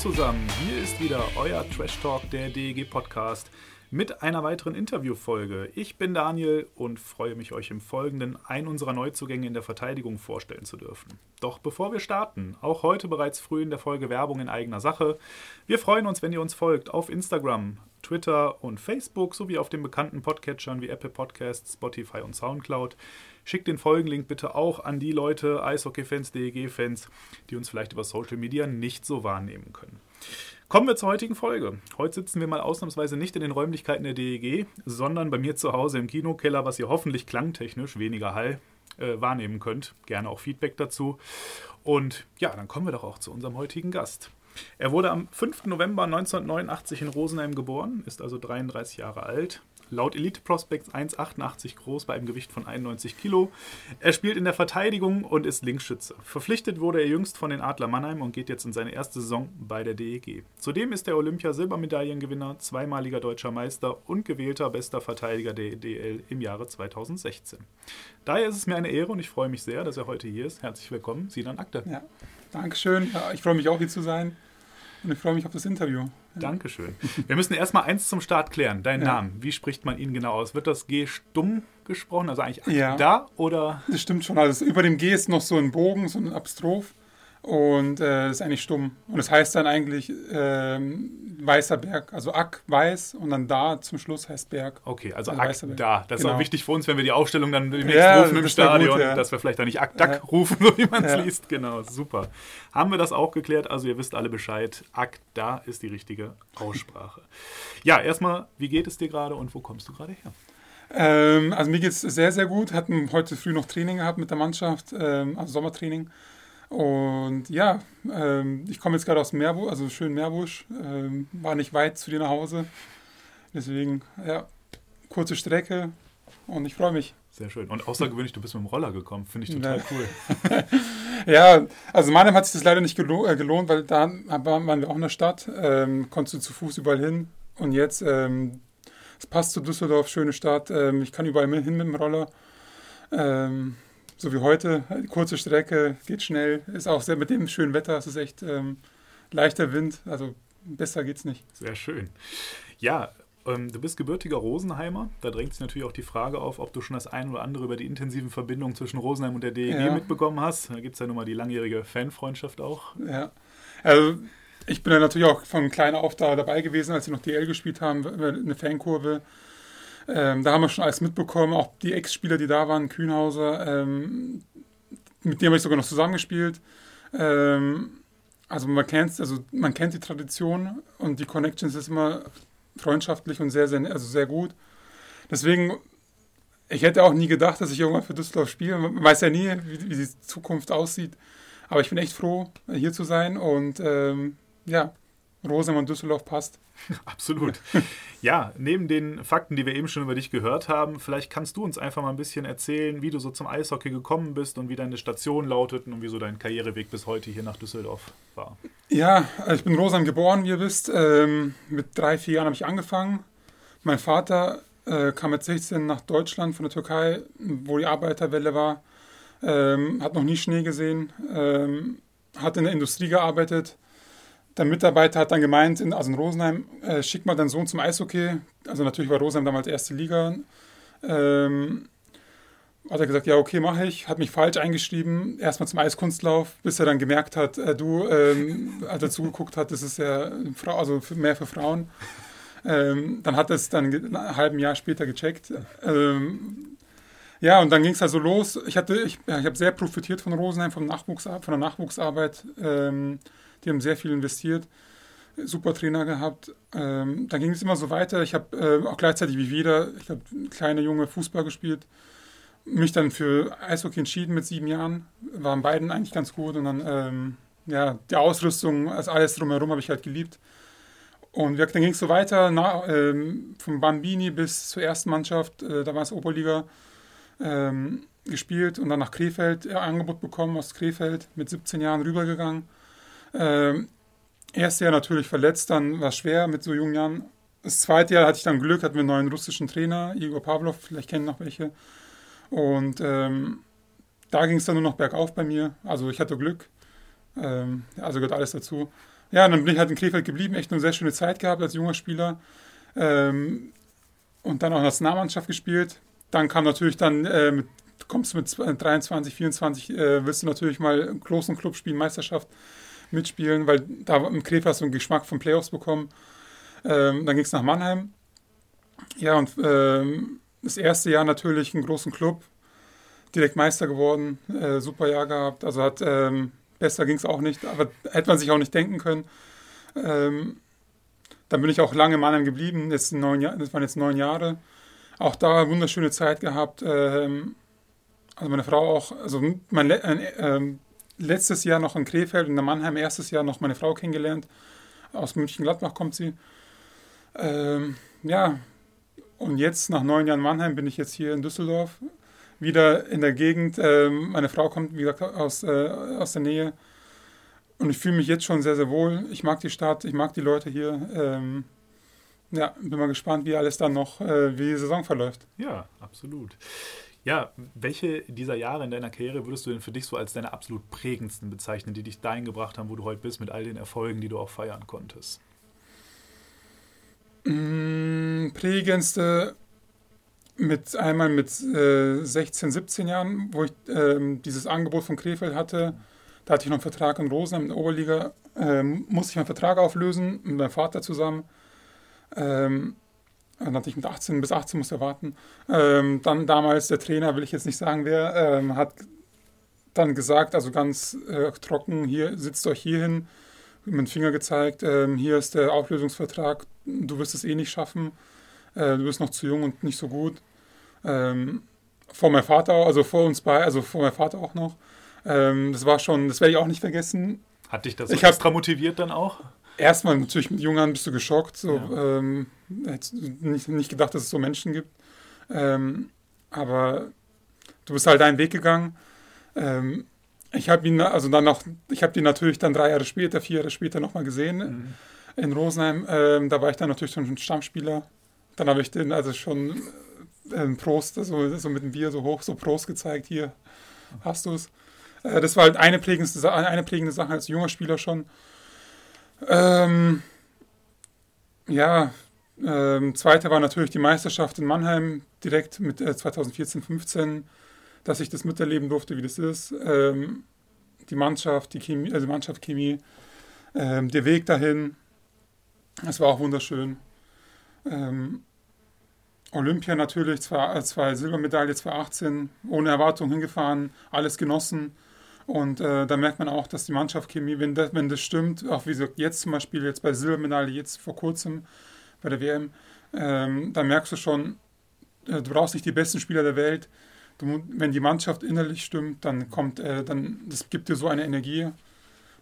Zusammen, hier ist wieder euer Trash Talk, der DEG Podcast, mit einer weiteren Interviewfolge. Ich bin Daniel und freue mich, euch im Folgenden einen unserer Neuzugänge in der Verteidigung vorstellen zu dürfen. Doch bevor wir starten, auch heute bereits früh in der Folge Werbung in eigener Sache. Wir freuen uns, wenn ihr uns folgt auf Instagram, Twitter und Facebook sowie auf den bekannten Podcatchern wie Apple Podcasts, Spotify und Soundcloud. Schickt den Folgenlink bitte auch an die Leute, Eishockey-Fans, DEG-Fans, die uns vielleicht über Social Media nicht so wahrnehmen können. Kommen wir zur heutigen Folge. Heute sitzen wir mal ausnahmsweise nicht in den Räumlichkeiten der DEG, sondern bei mir zu Hause im Kinokeller, was ihr hoffentlich klangtechnisch weniger Hall äh, wahrnehmen könnt. Gerne auch Feedback dazu. Und ja, dann kommen wir doch auch zu unserem heutigen Gast. Er wurde am 5. November 1989 in Rosenheim geboren, ist also 33 Jahre alt, laut Elite Prospects 1,88 groß bei einem Gewicht von 91 Kilo. Er spielt in der Verteidigung und ist Linksschütze. Verpflichtet wurde er jüngst von den Adler Mannheim und geht jetzt in seine erste Saison bei der DEG. Zudem ist er Olympia-Silbermedaillengewinner, zweimaliger deutscher Meister und gewählter bester Verteidiger der DL im Jahre 2016. Daher ist es mir eine Ehre und ich freue mich sehr, dass er heute hier ist. Herzlich willkommen, Sinan Akte. Ja, Dankeschön. Ja, ich freue mich auch hier zu sein und ich freue mich auf das Interview. Dankeschön. Wir müssen erstmal eins zum Start klären. Dein Ja. Name, wie spricht man ihn genau aus? Wird das G stumm gesprochen, also eigentlich Ja. da oder? Das stimmt schon. Also über dem G ist noch so ein Bogen, so ein Apostroph. Und äh, das ist eigentlich stumm. Und das heißt dann eigentlich ähm, weißer Berg. Also Ack, weiß und dann da zum Schluss heißt Berg. Okay, also Also du, da. Das ist genau. auch wichtig für uns, wenn wir die Aufstellung dann demnächst Ja, rufen im wär gut, Stadion, ja. dass wir vielleicht da nicht Ak Dak Ja. rufen, so wie man es liest. Genau, super. Haben wir das auch geklärt? Also ihr wisst alle Bescheid. Ak da ist die richtige Aussprache. ja, erstmal, wie geht es dir gerade und wo kommst du gerade her? Ähm, also mir geht es sehr, sehr gut. Hatten heute früh noch Training gehabt mit der Mannschaft, ähm, also Sommertraining. Und ja, ähm, ich komme jetzt gerade aus Meerbusch, also schön Meerbusch. Ähm, war nicht weit zu dir nach Hause. Deswegen, ja, kurze Strecke und ich freue mich. Sehr schön. Und außergewöhnlich, du bist mit dem Roller gekommen. Finde ich total Ja. cool. Ja, also Mannheim hat sich das leider nicht gelo äh, gelohnt, weil da waren wir auch in der Stadt, ähm, konntest du zu Fuß überall hin. Und jetzt, ähm, es passt zu Düsseldorf, schöne Stadt, ähm, ich kann überall hin mit dem Roller. Ähm, so wie heute, kurze Strecke, geht schnell, ist auch sehr mit dem schönen Wetter, es ist echt ähm, leichter Wind, also besser geht's nicht. Sehr schön. Ja, ähm, du bist gebürtiger Rosenheimer. Da drängt sich natürlich auch die Frage auf, ob du schon das ein oder andere über die intensiven Verbindungen zwischen Rosenheim und der DEG Ja. mitbekommen hast. Da gibt es ja nun mal die langjährige Fanfreundschaft auch. Ja, also ich bin ja natürlich auch von klein auf da dabei gewesen, als sie noch DL gespielt haben, eine Fankurve. Ähm, da haben wir schon alles mitbekommen, auch die Ex-Spieler, die da waren, Kühnhauser, ähm, mit dem habe ich sogar noch zusammengespielt. Ähm, also man kennt, also man kennt die Tradition und die Connections ist immer freundschaftlich und sehr, sehr, also sehr gut. Deswegen, ich hätte auch nie gedacht, dass ich irgendwann für Düsseldorf spiele. Man weiß ja nie, wie, wie die Zukunft aussieht. Aber ich bin echt froh, hier zu sein und ähm, ja, Rosenheim und Düsseldorf passt. Absolut. Ja, neben den Fakten, die wir eben schon über dich gehört haben, vielleicht kannst du uns einfach mal ein bisschen erzählen, wie du so zum Eishockey gekommen bist und wie deine Station lautet und wie so dein Karriereweg bis heute hier nach Düsseldorf war. Ja, also ich bin in Rosenheim geboren, wie ihr wisst. Ähm, mit drei, vier Jahren habe ich angefangen. Mein Vater äh, kam mit 16 nach Deutschland von der Türkei, wo die Arbeiterwelle war. Ähm, hat noch nie Schnee gesehen, ähm, hat in der Industrie gearbeitet. Der Mitarbeiter hat dann gemeint, in, also in Rosenheim, äh, schick mal deinen Sohn zum Eishockey. Also natürlich war Rosenheim damals erste Liga. Ähm, hat er gesagt, ja, okay, mache ich. Hat mich falsch eingeschrieben, erstmal zum Eiskunstlauf, bis er dann gemerkt hat, äh, du, ähm, als er zugeguckt hat, das ist ja Frau, also für, mehr für Frauen. Ähm, dann hat er es dann ein halben Jahr später gecheckt. Ähm, ja, und dann ging es also los. Ich, ich, ja, ich habe sehr profitiert von Rosenheim, vom Nachwuchs, von der Nachwuchsarbeit. Ähm, die haben sehr viel investiert. super Trainer gehabt. Ähm, dann ging es immer so weiter. Ich habe äh, auch gleichzeitig wie wieder, ich glaube, kleine Junge Fußball gespielt. Mich dann für Eishockey entschieden mit sieben Jahren. Waren beiden eigentlich ganz gut. Und dann, ähm, ja, die Ausrüstung, also alles drumherum habe ich halt geliebt. Und dann ging es so weiter, na, ähm, vom Bambini bis zur ersten Mannschaft, äh, da war es Oberliga, ähm, gespielt und dann nach Krefeld äh, Angebot bekommen aus Krefeld, mit 17 Jahren rübergegangen. Ähm, erste Jahr natürlich verletzt, dann war es schwer mit so jungen Jahren. Das zweite Jahr hatte ich dann Glück, hatten wir einen neuen russischen Trainer, Igor Pavlov, vielleicht kennen noch welche. Und ähm, da ging es dann nur noch bergauf bei mir. Also ich hatte Glück. Ähm, also gehört alles dazu. Ja, dann bin ich halt in Krefeld geblieben, echt eine sehr schöne Zeit gehabt als junger Spieler. Ähm, und dann auch Nationalmannschaft gespielt. Dann kam natürlich dann, äh, mit, kommst du mit 23, 24, äh, willst du natürlich mal im großen Club spielen, Meisterschaft mitspielen, weil da im Krefeld so einen Geschmack von Playoffs bekommen. Ähm, dann ging es nach Mannheim. Ja, und ähm, das erste Jahr natürlich einen großen Club, direkt Meister geworden, äh, super Jahr gehabt. Also hat ähm, besser ging es auch nicht, aber hätte man sich auch nicht denken können. Ähm, dann bin ich auch lange in Mannheim geblieben, jetzt neun Jahr, das waren jetzt neun Jahre. Auch da wunderschöne Zeit gehabt. Ähm, also meine Frau auch, also mein äh, letztes Jahr noch in Krefeld, in der Mannheim erstes Jahr noch meine Frau kennengelernt. Aus München-Gladbach kommt sie. Ähm, ja, und jetzt nach neun Jahren Mannheim bin ich jetzt hier in Düsseldorf wieder in der Gegend. Ähm, meine Frau kommt, wie gesagt, aus, äh, aus der Nähe. Und ich fühle mich jetzt schon sehr, sehr wohl. Ich mag die Stadt, ich mag die Leute hier. Ähm, ja, bin mal gespannt, wie alles dann noch, äh, wie die Saison verläuft. Ja, absolut. Ja, welche dieser Jahre in deiner Karriere würdest du denn für dich so als deine absolut prägendsten bezeichnen, die dich dahin gebracht haben, wo du heute bist, mit all den Erfolgen, die du auch feiern konntest? Mm, prägendste mit einmal mit äh, 16, 17 Jahren, wo ich ähm, dieses Angebot von Krefeld hatte. Da hatte ich noch einen Vertrag in Rosenheim in der Oberliga. Ähm, musste ich meinen Vertrag auflösen mit meinem Vater zusammen. Ähm, dann hatte ich mit 18 bis 18 musste warten. Ähm, dann damals der Trainer, will ich jetzt nicht sagen wer, ähm, hat dann gesagt, also ganz äh, trocken, hier sitzt euch hier hin, mit dem Finger gezeigt, ähm, hier ist der Auflösungsvertrag, du wirst es eh nicht schaffen, äh, du bist noch zu jung und nicht so gut. Ähm, vor meinem Vater, also vor uns beiden, also vor meinem Vater auch noch. Ähm, das war schon, das werde ich auch nicht vergessen. Hat dich das Ich extra motiviert dann auch? Erstmal natürlich mit Jungen bist du geschockt. So, Ja. ähm, hättest nicht, nicht gedacht, dass es so Menschen gibt. Ähm, aber du bist halt deinen Weg gegangen. Ähm, ich habe ihn, also dann noch, ich habe ihn natürlich dann drei Jahre später, vier Jahre später nochmal gesehen in Rosenheim. Ähm, da war ich dann natürlich schon ein Stammspieler. Dann habe ich den also schon ähm, Prost, so, so mit dem Bier so hoch, so Prost gezeigt, hier hast du es. Äh, das war halt eine prägende, eine prägende Sache als junger Spieler schon. Ähm, ja, ähm, zweite war natürlich die Meisterschaft in Mannheim, direkt mit äh, 2014, 15, dass ich das miterleben durfte, wie das ist. Ähm, die Mannschaft, die Chemie, also Mannschaft, Chemie, ähm, der Weg dahin, es war auch wunderschön. Ähm, Olympia natürlich, zwei, zwei Silbermedaille 2018, ohne Erwartung hingefahren, alles genossen. Und äh, da merkt man auch, dass die Mannschaft Chemie, wenn das, wenn das stimmt, auch wie gesagt, jetzt zum Beispiel, jetzt bei Silbermedaille, jetzt vor kurzem bei der WM, ähm, da merkst du schon, äh, du brauchst nicht die besten Spieler der Welt. Du, wenn die Mannschaft innerlich stimmt, dann kommt, äh, dann, das gibt dir so eine Energie,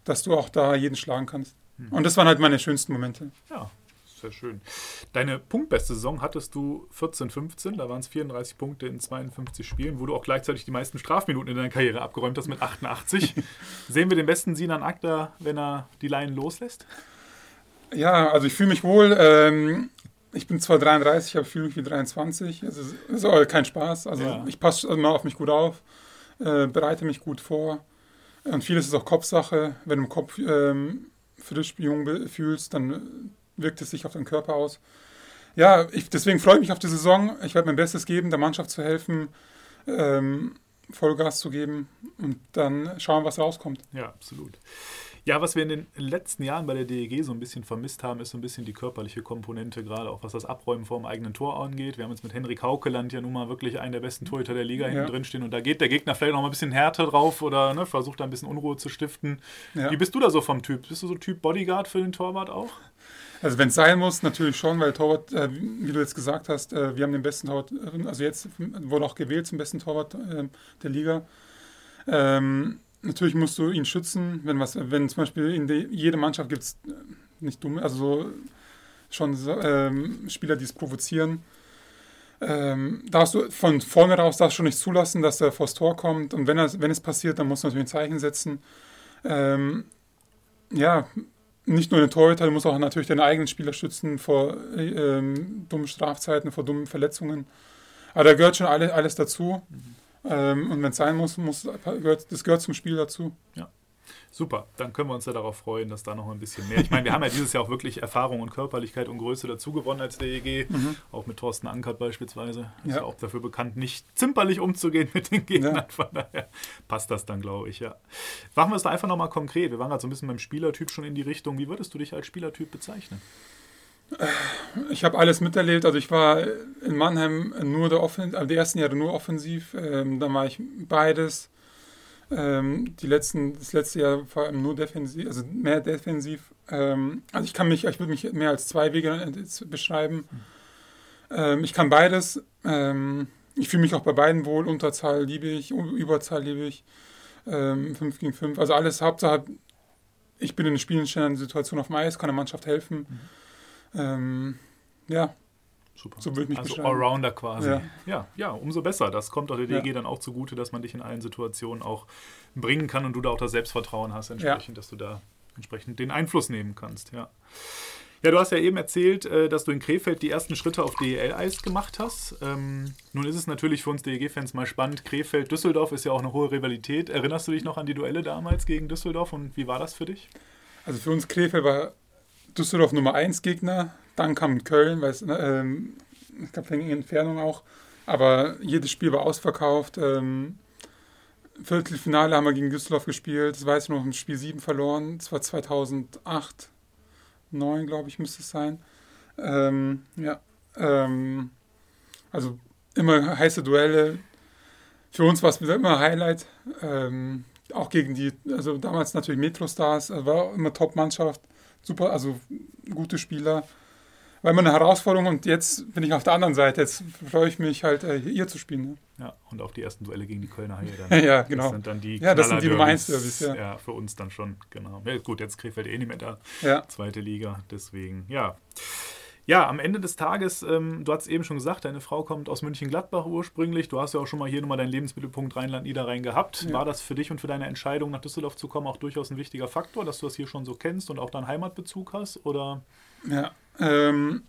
dass du auch da jeden schlagen kannst. Und das waren halt meine schönsten Momente. Ja, sehr schön. Deine punktbeste Saison hattest du 14, 15, da waren es 34 Punkte in 52 Spielen, wo du auch gleichzeitig die meisten Strafminuten in deiner Karriere abgeräumt hast mit 88. Sehen wir den besten Sinan Akta, wenn er die Leinen loslässt? Ja, also ich fühle mich wohl. Ähm, ich bin zwar 33, aber fühle mich wie 23. Also es ist aber kein Spaß. Also Ja. ich passe immer auf mich gut auf, äh, bereite mich gut vor. Und vieles ist auch Kopfsache. Wenn du im Kopf ähm, frisch, jung fühlst, dann wirkt es sich auf deinen Körper aus. Ja, ich, deswegen freue ich mich auf die Saison. Ich werde mein Bestes geben, der Mannschaft zu helfen, ähm, Vollgas zu geben und dann schauen, was rauskommt. Ja, absolut. Ja, was wir in den letzten Jahren bei der DEG so ein bisschen vermisst haben, ist so ein bisschen die körperliche Komponente, gerade auch was das Abräumen vor dem eigenen Tor angeht. Wir haben jetzt mit Henrik Haukeland ja nun mal wirklich einen der besten Torhüter der Liga hinten drin stehen und da geht der Gegner vielleicht noch mal ein bisschen härter drauf oder ne, versucht da ein bisschen Unruhe zu stiften. Ja. Wie bist du da so vom Typ? Bist du so Typ Bodyguard für den Torwart auch? Also wenn es sein muss, natürlich schon, weil Torwart, äh, wie du jetzt gesagt hast, äh, wir haben den besten Torwart, äh, also jetzt wurde auch gewählt zum besten Torwart äh, der Liga. Ähm, natürlich musst du ihn schützen, wenn was, wenn zum Beispiel in die, jede Mannschaft gibt es äh, nicht dumme, also so, schon ähm, Spieler, die es provozieren. Ähm, darfst du von vorne raus darfst schon nicht zulassen, dass er vors Tor kommt. Und wenn, er, wenn es passiert, dann musst du natürlich ein Zeichen setzen. Ähm, ja, nicht nur den Torhüter, du musst auch natürlich deine eigenen Spieler schützen vor ähm, dummen Strafzeiten, vor dummen Verletzungen. Aber da gehört schon alle, alles dazu. Mhm. Ähm, und wenn es sein muss, muss gehört, das gehört zum Spiel dazu. Ja. Super, dann können wir uns ja darauf freuen, dass da noch ein bisschen mehr. Ich meine, wir haben ja dieses Jahr auch wirklich Erfahrung und Körperlichkeit und Größe dazu gewonnen als DEG, mhm. auch mit Thorsten Ankert beispielsweise. Ist ja. ja auch dafür bekannt, nicht zimperlich umzugehen mit den Gegnern. Ja. Von daher passt das dann, glaube ich, ja. Machen wir es da einfach nochmal konkret. Wir waren gerade so ein bisschen beim Spielertyp schon in die Richtung. Wie würdest du dich als Spielertyp bezeichnen? Ich habe alles miterlebt. Also ich war in Mannheim nur der Offen also die ersten Jahre nur offensiv. Ähm, dann war ich beides. Ähm, die letzten, das letzte Jahr vor allem nur defensiv, also mehr defensiv. Ähm, also ich kann mich, ich würde mich mehr als zwei Wege beschreiben. Ähm, ich kann beides. Ähm, ich fühle mich auch bei beiden wohl. Unterzahl liebe ich, Überzahl liebe ich. 5 ähm, gegen 5. Also alles Hauptsache, ich bin in einer spielenden Situation auf dem Eis, kann der Mannschaft helfen. Mhm ähm, ja. Super. So würde ich also Allrounder quasi. Ja. ja. ja, umso besser. Das kommt auch der DG ja. dann auch zugute, dass man dich in allen Situationen auch bringen kann und du da auch das Selbstvertrauen hast, entsprechend, ja. dass du da entsprechend den Einfluss nehmen kannst. Ja. Ja, du hast ja eben erzählt, äh, dass du in Krefeld die ersten Schritte auf DEL-Eis gemacht hast. Ähm, nun ist es natürlich für uns DEG-Fans mal spannend. Krefeld-Düsseldorf ist ja auch eine hohe Rivalität. Erinnerst du dich noch an die Duelle damals gegen Düsseldorf und wie war das für dich? Also für uns Krefeld war Düsseldorf Nummer 1 Gegner, dann kam Köln, weil es, ne, ähm, es gab längere Entfernung auch, aber jedes Spiel war ausverkauft. Ähm, Viertelfinale haben wir gegen Düsseldorf gespielt, das weiß ich noch, im Spiel 7 verloren, das war 2008, 9 glaube ich müsste es sein. Ähm, ja, ähm, also immer heiße Duelle. Für uns war es immer Highlight. Ähm, auch gegen die, also damals natürlich Metro-Stars, war immer Top-Mannschaft super, also gute Spieler. War immer eine Herausforderung und jetzt bin ich auf der anderen Seite. Jetzt freue ich mich halt, äh, hier zu spielen. Ne? Ja, und auf die ersten Duelle gegen die Kölner Haie dann. ja, genau. Das sind dann die ja, das sind die Nummer 1 Derbys, ja. ja. für uns dann schon, genau. Ja, gut, jetzt Krefeld eh nicht mehr da. Ja. Zweite Liga, deswegen, ja. Ja, am Ende des Tages, ähm, du hast eben schon gesagt, deine Frau kommt aus München-Gladbach ursprünglich. Du hast ja auch schon mal hier nochmal deinen Lebensmittelpunkt Rheinland-Niederrhein gehabt. Ja. War das für dich und für deine Entscheidung, nach Düsseldorf zu kommen, auch durchaus ein wichtiger Faktor, dass du das hier schon so kennst und auch deinen Heimatbezug hast? Oder? Ja, ähm,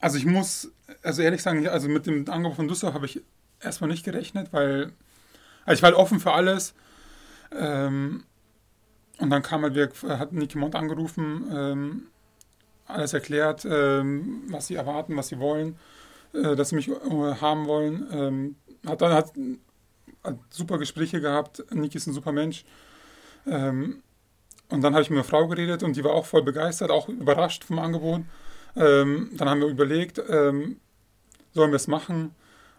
also ich muss, also ehrlich sagen, also mit dem Angebot von Düsseldorf habe ich erstmal nicht gerechnet, weil also ich war halt offen für alles. Ähm, und dann kam halt, hat Niki Mont angerufen, ähm, alles erklärt, ähm, was sie erwarten, was sie wollen, äh, dass sie mich äh, haben wollen. Ähm, hat dann hat, hat, super Gespräche gehabt. Niki ist ein super Mensch. Ähm, und dann habe ich mit einer Frau geredet und die war auch voll begeistert, auch überrascht vom Angebot. Ähm, dann haben wir überlegt, ähm, sollen wir es machen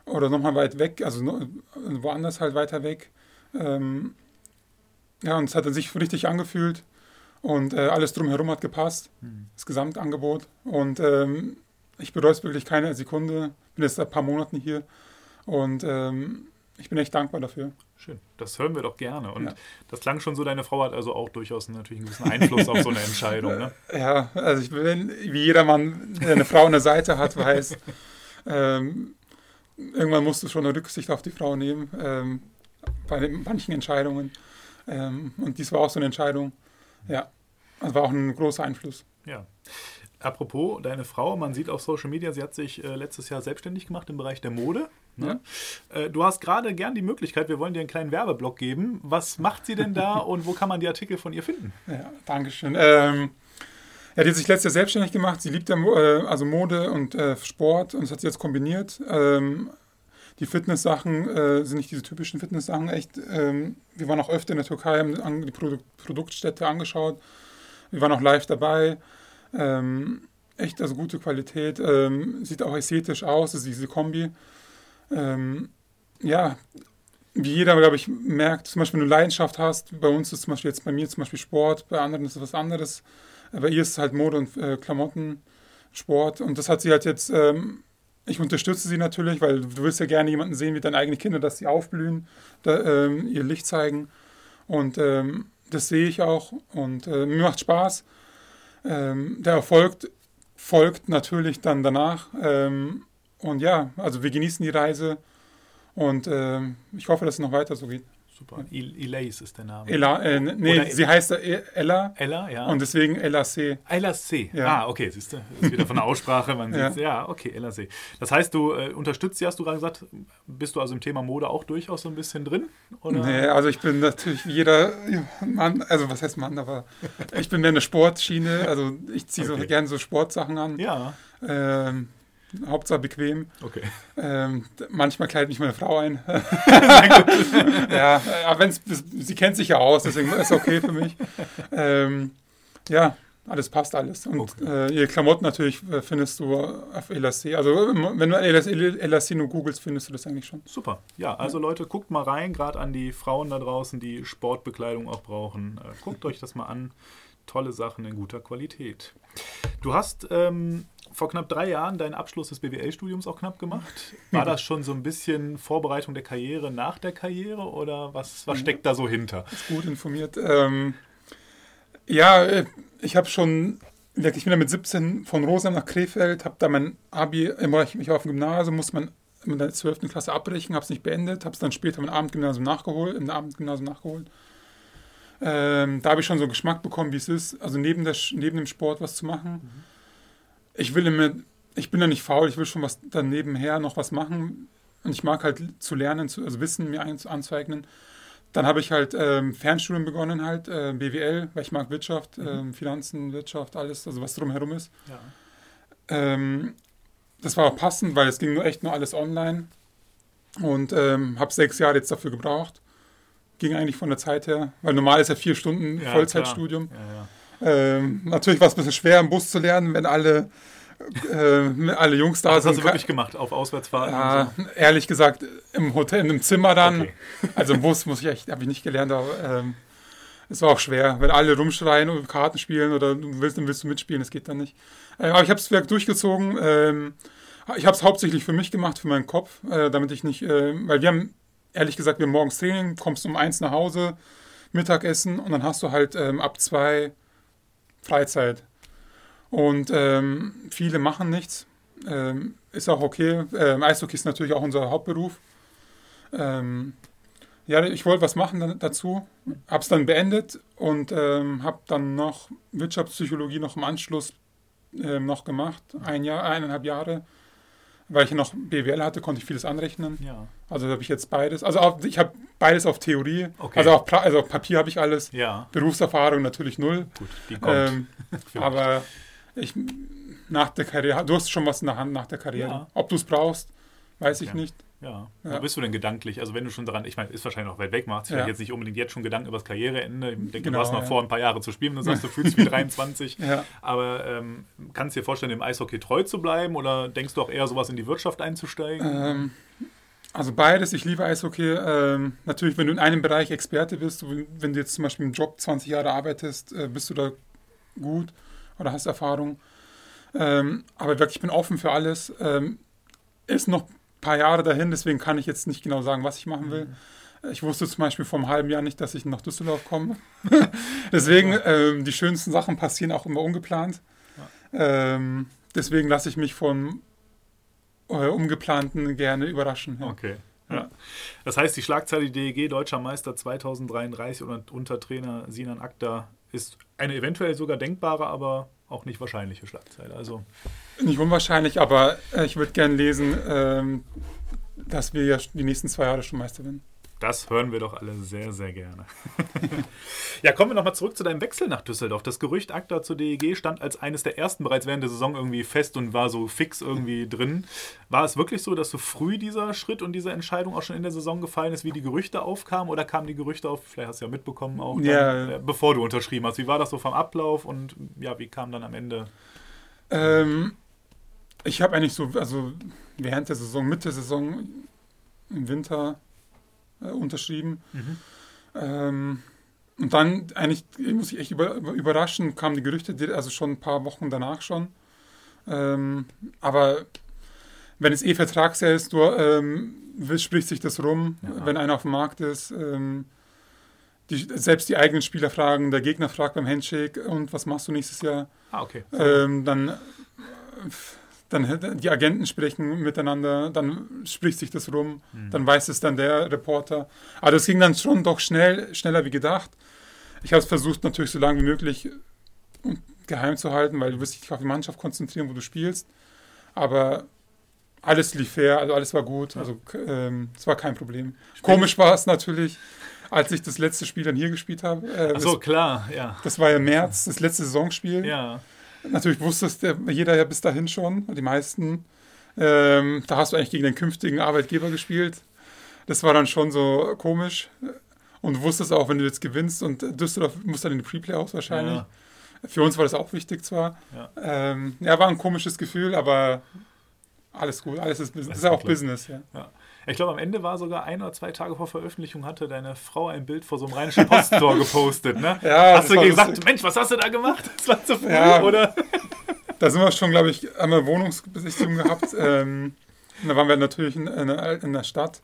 oder nochmal weit weg, also woanders halt weiter weg. Ähm, ja, und es hat sich richtig angefühlt. Und äh, alles drumherum hat gepasst, mhm. das Gesamtangebot. Und ähm, ich bereue es wirklich keine Sekunde. Bin jetzt seit ein paar Monaten hier und ähm, ich bin echt dankbar dafür. Schön, das hören wir doch gerne. Und ja. das klang schon so, deine Frau hat also auch durchaus natürlich einen gewissen Einfluss auf so eine Entscheidung. Ne? Ja, also ich bin, wie jeder Mann, der eine Frau an der Seite hat, weiß, ähm, irgendwann musst du schon eine Rücksicht auf die Frau nehmen, ähm, bei manchen Entscheidungen. Ähm, und dies war auch so eine Entscheidung. Ja, das war auch ein großer Einfluss. Ja. Apropos deine Frau, man sieht auf Social Media, sie hat sich äh, letztes Jahr selbstständig gemacht im Bereich der Mode. Ne? Ja. Äh, du hast gerade gern die Möglichkeit, wir wollen dir einen kleinen Werbeblock geben. Was macht sie denn da und wo kann man die Artikel von ihr finden? Ja, Dankeschön. Ähm, ja, die hat sich letztes Jahr selbstständig gemacht. Sie liebt ja, äh, also Mode und äh, Sport und das hat sie jetzt kombiniert. Ähm, Die Fitness-Sachen äh, sind nicht diese typischen Fitness-Sachen. Echt, ähm, wir waren auch öfter in der Türkei, haben an- die Produ Produktstätte angeschaut. Wir waren auch live dabei. Ähm, echt, also gute Qualität. Ähm, sieht auch ästhetisch aus, ist diese Kombi. Ähm, ja, wie jeder, glaube ich, merkt, zum Beispiel, wenn du Leidenschaft hast, bei uns ist zum Beispiel jetzt bei mir zum Beispiel Sport, bei anderen ist es was anderes. Bei ihr ist es halt Mode und äh, Klamotten, Sport. Und das hat sie halt jetzt, ähm, ich unterstütze sie natürlich, weil du willst ja gerne jemanden sehen wie deine eigenen Kinder, dass sie aufblühen, da, ähm, ihr Licht zeigen. Und ähm, das sehe ich auch und äh, mir macht Spaß. Ähm, der Erfolg folgt natürlich dann danach. Ähm, und ja, also wir genießen die Reise und ähm, ich hoffe, dass es noch weiter so geht. Super. El Elais ist der Name. Ella, äh, nee, Oder- sie heißt äh, Ella Ella, ja. und deswegen Ella C. Ella C. Ja. Ah, okay, siehst du, ist wieder von der Aussprache, man Ja. sieht ja, okay, Ella C. Das heißt, du äh, unterstützt sie, hast du gerade gesagt, bist du also im Thema Mode auch durchaus so ein bisschen drin? Oder? Nee, also ich bin natürlich wie jeder Mann, also was heißt Mann, aber ich bin mehr eine Sportschiene, also ich ziehe Okay. so gerne so Sportsachen an. Ja, Ähm, Hauptsache bequem. okay. Ähm, manchmal kleidet mich meine Frau ein. ja, aber wenn's, sie kennt sich ja aus, deswegen ist okay für mich. Ähm, ja, alles passt alles. Und Okay. äh, ihre Klamotten natürlich äh, findest du auf Elassé. Also ähm, wenn du Elassé nur googelst, findest du das eigentlich schon. Super. Ja, also Leute, guckt mal rein, gerade an die Frauen da draußen, die Sportbekleidung auch brauchen. Äh, guckt euch das mal an. Tolle Sachen in guter Qualität. Du hast ähm, vor knapp drei Jahren deinen Abschluss des BWL-Studiums auch knapp gemacht. War das schon so ein bisschen Vorbereitung der Karriere nach der Karriere oder was, was steckt da so hinter? gut informiert. Ähm, ja, äh, ich habe schon, ich bin ja mit 17 von Rosheim nach Krefeld, habe da mein Abi, ich, war auf dem Gymnasium, musste man in der 12. Klasse abbrechen, habe es nicht beendet, habe es dann später im Abendgymnasium nachgeholt, im Abendgymnasium nachgeholt. Ähm, da habe ich schon so einen Geschmack bekommen, wie es ist, also neben, der, neben dem Sport was zu machen. Ich will immer, ich bin ja nicht faul, ich will schon was dann nebenher noch was machen. Und ich mag halt zu lernen, zu, also Wissen mir ein- anzueignen. Dann habe ich halt ähm, Fernstudium begonnen, halt äh, BWL, weil ich mag Wirtschaft, ähm, Finanzen, Wirtschaft, alles, also was drumherum ist. Ja. Ähm, das war auch passend, weil es ging nur echt nur alles online. Und ähm, habe sechs Jahre jetzt dafür gebraucht. Ging eigentlich von der Zeit her, weil normal ist ja vier Stunden Ja, Vollzeitstudium. klar. Ja, ja. Ähm, natürlich war es ein bisschen schwer, im Bus zu lernen, wenn alle, äh, alle Jungs da Das hast sind. du wirklich gemacht auf Auswärtsfahrten? Ja, ehrlich gesagt, im Hotel, in einem Zimmer dann. Okay. Also im Bus muss ich echt, habe ich nicht gelernt, aber ähm, es war auch schwer, wenn alle rumschreien und Karten spielen oder du willst, dann willst du mitspielen, das geht dann nicht. Äh, aber ich habe es wirklich durchgezogen. Ähm, ich habe es hauptsächlich für mich gemacht, für meinen Kopf, äh, damit ich nicht, äh, weil wir haben, ehrlich gesagt, wir morgens Training, kommst um eins nach Hause, Mittagessen und dann hast du halt ähm, ab zwei Freizeit. Und ähm, viele machen nichts. Ähm, ist auch okay. Ähm, Eishockey ist natürlich auch unser Hauptberuf. Ähm, ja, ich wollte was machen dazu, habe es dann beendet und ähm, habe dann noch Wirtschaftspsychologie noch im Anschluss ähm, noch gemacht, ein Jahr, eineinhalb Jahre, weil ich noch BWL hatte, konnte ich vieles anrechnen. Ja. Also habe ich jetzt beides, also auf, ich habe beides auf Theorie, Okay. also, auf, also auf Papier habe ich alles, ja, Berufserfahrung natürlich null. gut, die kommt. Ähm, aber ich, nach der Karriere, du hast schon was in der Hand nach der Karriere. Ja. Ob du es brauchst, weiß ich Okay. nicht. Ja. Ja. Wo bist du denn gedanklich? Also wenn du schon daran, ich meine, ist wahrscheinlich noch weit weg, macht sich Ja. vielleicht jetzt nicht unbedingt jetzt schon Gedanken über das Karriereende. Ich denke, Genau, du hast noch ja. vor, ein paar Jahre zu spielen, du sagst, du fühlst dich wie 23. Ja. Aber ähm, kannst du dir vorstellen, dem Eishockey treu zu bleiben oder denkst du auch eher sowas in die Wirtschaft einzusteigen? Ähm, also beides, ich liebe Eishockey. Ähm, natürlich, wenn du in einem Bereich Experte bist, du- wenn du jetzt zum Beispiel im Job 20 Jahre arbeitest, äh, bist du da gut oder hast Erfahrung. Ähm, aber wirklich, ich bin offen für alles. Ähm, ist noch paar Jahre dahin, deswegen kann ich jetzt nicht genau sagen, was ich machen will. Ich wusste zum Beispiel vor einem halben Jahr nicht, dass ich nach Düsseldorf komme. deswegen, ähm, die schönsten Sachen passieren auch immer ungeplant. Ähm, deswegen lasse ich mich von äh, Ungeplanten gerne überraschen. Ja. Okay. Ja. Das heißt, die Schlagzeile DEG Deutscher Meister 2033 und unter Trainer Sinan Akta ist eine eventuell sogar denkbare, aber auch nicht wahrscheinliche Schlagzeile. Also Nicht unwahrscheinlich, aber äh, ich würde gerne lesen, ähm, dass wir ja die nächsten zwei Jahre schon Meister werden. Das hören wir doch alle sehr, sehr gerne. ja, kommen wir nochmal zurück zu deinem Wechsel nach Düsseldorf. Das Gerücht Akta zur DEG stand als eines der ersten bereits während der Saison irgendwie fest und war so fix irgendwie drin. War es wirklich so, dass so früh dieser Schritt und diese Entscheidung auch schon in der Saison gefallen ist, wie die Gerüchte aufkamen? Oder kamen die Gerüchte auf, vielleicht hast du ja mitbekommen auch, Ja. dann, äh, bevor du unterschrieben hast? Wie war das so vom Ablauf und ja, wie kam dann am Ende? Ähm, ich habe eigentlich so, also während der Saison, Mitte der Saison im Winter äh, unterschrieben. Ähm, und dann eigentlich, ich muss ich echt über, über- überraschen, kamen die Gerüchte, also schon ein paar Wochen danach schon. Ähm, aber wenn es eh Vertragsjahr ist, du, ähm, spricht sich das rum, Ja. wenn einer auf dem Markt ist. Ähm, die, selbst die eigenen Spieler fragen, der Gegner fragt beim Handshake, und was machst du nächstes Jahr? Ah, okay. Ähm, dann, äh, dann die Agenten sprechen miteinander, dann spricht sich das rum, dann weiß es dann der Reporter. Aber das ging dann schon doch schnell, schneller wie gedacht. Ich habe es versucht, natürlich so lange wie möglich geheim zu halten, weil du wirst dich auf die Mannschaft konzentrieren, wo du spielst. Aber alles lief fair, also alles war gut, also ähm, es war kein Problem. Komisch war es natürlich, als ich das letzte Spiel dann hier gespielt habe. Äh, Ach so, das, klar, ja. das war ja März, das letzte Saisonspiel. Ja, Natürlich wusste es der, jeder ja bis dahin schon, die meisten. Ähm, da hast du eigentlich gegen den künftigen Arbeitgeber gespielt. Das war dann schon so komisch. Und du wusstest auch, wenn du jetzt gewinnst und Düsseldorf muss dann in die Pre-Playoffs wahrscheinlich. Ja. Für uns war das auch wichtig zwar. Ja. Ähm, ja, war ein komisches Gefühl, aber alles gut, alles ist Business. Das ist ja auch. Business, ja. Ja. Ich glaube, am Ende war sogar ein oder zwei Tage vor Veröffentlichung, hatte deine Frau ein Bild vor so einem rheinischen Posttor gepostet. Ne? Ja, hast du gesagt, lustig. Mensch, was hast du da gemacht? Das war zu früh, Ja. oder? Da sind wir schon, glaube ich, einmal Wohnungsbesichtigung gehabt. Ähm, da waren wir natürlich in, in, der- in der Stadt.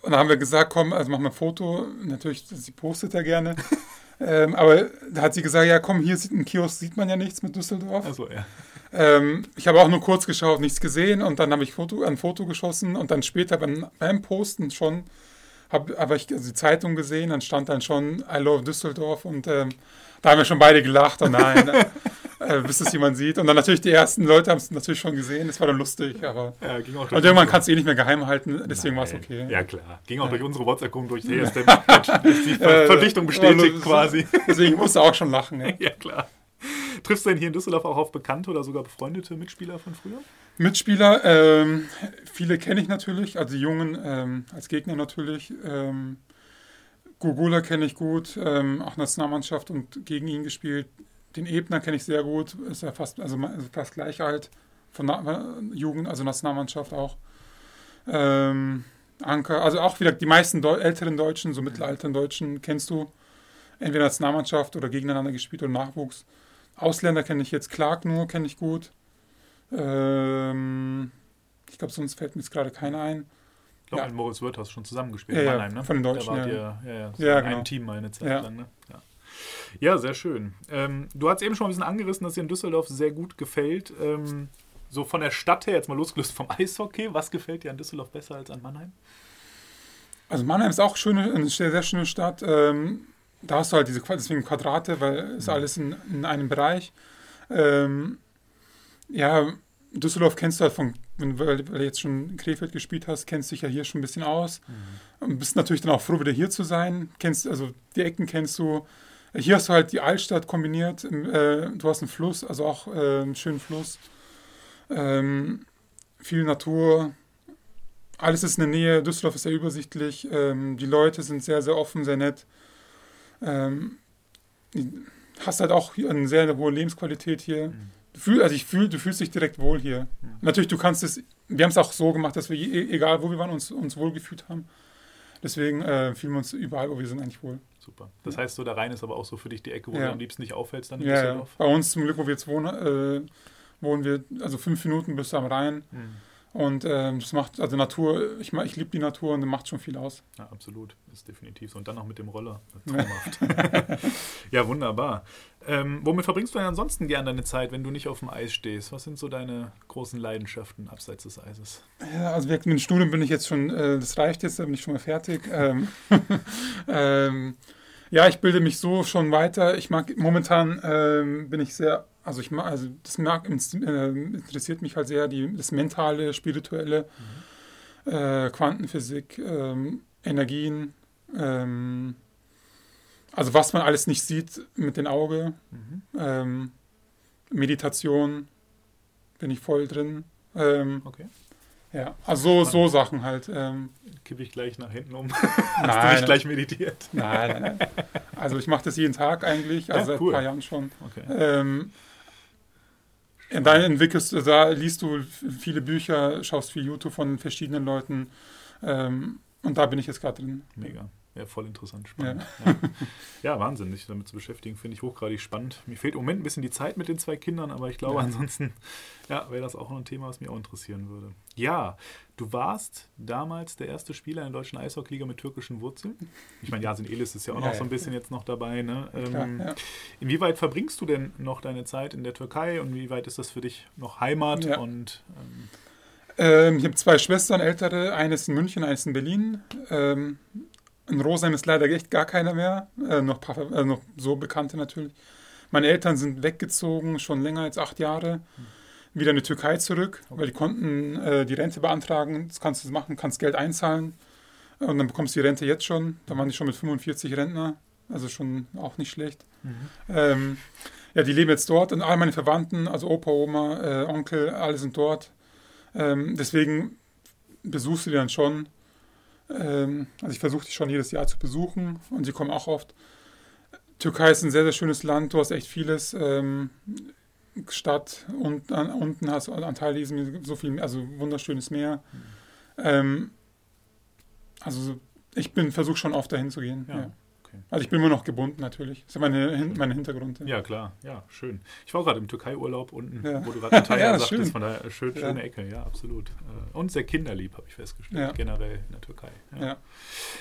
Und da haben wir gesagt, komm, also machen wir ein Foto. Natürlich, sie postet ja gerne. ähm, aber da hat sie gesagt, ja komm, hier sieht ein Kiosk, sieht man ja nichts mit Düsseldorf. Also, ja. Ähm, ich habe auch nur kurz geschaut, nichts gesehen und dann habe ich Foto, ein Foto geschossen und dann später beim, beim Posten schon habe aber ich also die Zeitung gesehen, dann stand dann schon I love Düsseldorf und ähm, da haben wir schon beide gelacht, oh nein, äh, bis es jemand sieht. Und dann natürlich die ersten Leute haben es natürlich schon gesehen, das war dann lustig, aber ja ging auch und irgendwann kannst du eh nicht mehr geheim halten, deswegen war es okay. Ja, klar. Ging auch durch unsere WhatsApp-Gruppe durch. Der, ist die Äh, Verpflichtung bestätigt also, quasi. Deswegen musste auch schon lachen. Ja. ja, klar. Triffst du denn hier in Düsseldorf auch auf bekannte oder sogar befreundete Mitspieler von früher? Mitspieler, ähm, viele kenne ich natürlich, also die Jungen ähm, als Gegner natürlich. Ähm, Gugula kenne ich gut, ähm, auch Nationalmannschaft und gegen ihn gespielt. Den Ebner kenne ich sehr gut, ist ja fast, also fast gleich alt, von Na Jugend, also Nationalmannschaft auch. Ähm, Anker, also auch wieder die meisten Deu älteren Deutschen, so mittelalteren Deutschen kennst du. Entweder Nationalmannschaft oder gegeneinander gespielt oder Nachwuchs. Ausländer kenne ich jetzt Clark nur, kenne ich gut. Ähm, ich glaube, sonst fällt mir jetzt gerade keiner ein. Ich glaube, Ja. mit Moritz Wirth hast du schon zusammengespielt Ja, in Mannheim, ne? von den Deutschen, Da wart ja. ihr ja, ja, so Ja, genau. einem Team eine Zeit Ja. lang, ne? Ja. ja, sehr schön. Ähm, du hast eben schon ein bisschen angerissen, dass dir in Düsseldorf sehr gut gefällt. Ähm, so von der Stadt her, jetzt mal losgelöst vom Eishockey, was gefällt dir an Düsseldorf besser als an Mannheim? Also Mannheim ist auch schöne, eine sehr, sehr schöne Stadt. Ähm, da hast du halt diese deswegen Quadrate, weil es alles in, in einem Bereich. Ähm, ja, Düsseldorf kennst du halt von, weil, weil du jetzt schon Krefeld gespielt hast, kennst dich ja hier schon ein bisschen aus. Und bist natürlich dann auch froh, wieder hier zu sein. Kennst, also die Ecken kennst du. Hier hast du halt die Altstadt kombiniert. im, Äh, du hast einen Fluss, also auch äh, einen schönen Fluss. Ähm, viel Natur. Alles ist in der Nähe. Düsseldorf ist sehr übersichtlich. Ähm, die Leute sind sehr, sehr offen, sehr nett. Ähm, hast halt auch eine sehr hohe Lebensqualität hier. Du fühl, also ich fühl, du fühlst dich direkt wohl hier. Natürlich, du kannst es, wir haben es auch so gemacht, dass wir, egal wo wir waren, uns, uns wohlgefühlt haben. Deswegen äh, fühlen wir uns überall, wo wir sind, eigentlich wohl. Super. Das heißt, so der Rhein ist aber auch so für dich die Ecke, wo Ja. du am liebsten nicht auffällst dann in Ja, ja. Düsseldorf? Bei uns zum Glück, wo wir jetzt wohnen, äh, wohnen wir, also fünf Minuten bis am Rhein. Mhm. Und ähm, das macht, also Natur, ich, ich liebe die Natur und das macht schon viel aus. Ja, absolut. Ist definitiv so. Und dann noch mit dem Roller. Traumhaft. ja, wunderbar. Ähm, womit verbringst du denn ansonsten gern deine Zeit, wenn du nicht auf dem Eis stehst? Was sind so deine großen Leidenschaften abseits des Eises? Ja, also mit dem Studium bin ich jetzt schon, äh, das reicht jetzt, da bin ich schon mal fertig. Ähm, ähm, ja, ich bilde mich so schon weiter. Ich mag, momentan ähm, bin ich sehr, also ich mag, also das mag, äh, interessiert mich halt sehr, die, das mentale, spirituelle, äh, Quantenphysik. Ähm, Energien, ähm, also was man alles nicht sieht mit den Augen, Mhm. ähm, Meditation bin ich voll drin. Ähm, Okay. ja, also so, so Sachen halt. Ähm, Kippe ich gleich nach hinten um. nein, Hast du nicht gleich meditiert? nein, nein, nein. Also ich mache das jeden Tag eigentlich, Ja, also seit cool. ein paar Jahren schon. Okay. Ähm, ja, dann entwickelst du, da liest du viele Bücher, schaust viel YouTube von verschiedenen Leuten. Ähm, und da bin ich jetzt gerade drin. Mega. Ja, voll interessant, spannend. Ja, ja. Wahnsinn, sich damit zu beschäftigen, finde ich hochgradig spannend. Mir fehlt im Moment ein bisschen die Zeit mit den zwei Kindern, aber ich glaube Ja. ansonsten ja, wäre das auch noch ein Thema, was mich auch interessieren würde. Ja, du warst damals der erste Spieler in der deutschen Eishockeyliga mit türkischen Wurzeln. Ich meine, Yasin Elis ist ja auch Ja, noch so ein ja. bisschen jetzt noch dabei. Ne? Klar, Ähm, ja. Inwieweit verbringst du denn noch deine Zeit in der Türkei und wie weit ist das für dich noch Heimat? Ja. Und ähm, Ähm, ich habe zwei Schwestern, ältere, eine ist in München, eine ist in Berlin. Ähm, in Rosheim ist leider echt gar keiner mehr, äh, noch, paar, äh, noch so Bekannte natürlich. Meine Eltern sind weggezogen, schon länger als acht Jahre, wieder in die Türkei zurück, weil die konnten äh, die Rente beantragen, das kannst du machen, kannst Geld einzahlen und dann bekommst du die Rente jetzt schon. Da waren die schon mit 45 Rentner, also schon auch nicht schlecht. Ähm, ja, die leben jetzt dort und all meine Verwandten, also Opa, Oma, äh, Onkel, alle sind dort. Ähm, deswegen besuchst du die dann schon. Ähm, also ich versuche die schon jedes Jahr zu besuchen und sie kommen auch oft. Türkei ist ein sehr, sehr schönes Land, du hast echt vieles. Ähm, Stadt und an, unten hast du Antalya, so viel, also wunderschönes Meer. Ähm, also ich bin versuche schon oft dahin zu gehen. Ja, Ja. Okay. Also ich bin immer noch gebunden natürlich. Das ist meine, mein Hintergrund. Ja, klar, ja, schön. Ich war gerade im Türkei-Urlaub unten, Ja. wo du gerade Antalya Ja, sagtest, schön. von äh, schön, Ja. schöne Ecke, ja, absolut. Äh, Und sehr kinderlieb, habe ich festgestellt, generell in der Türkei. Ja.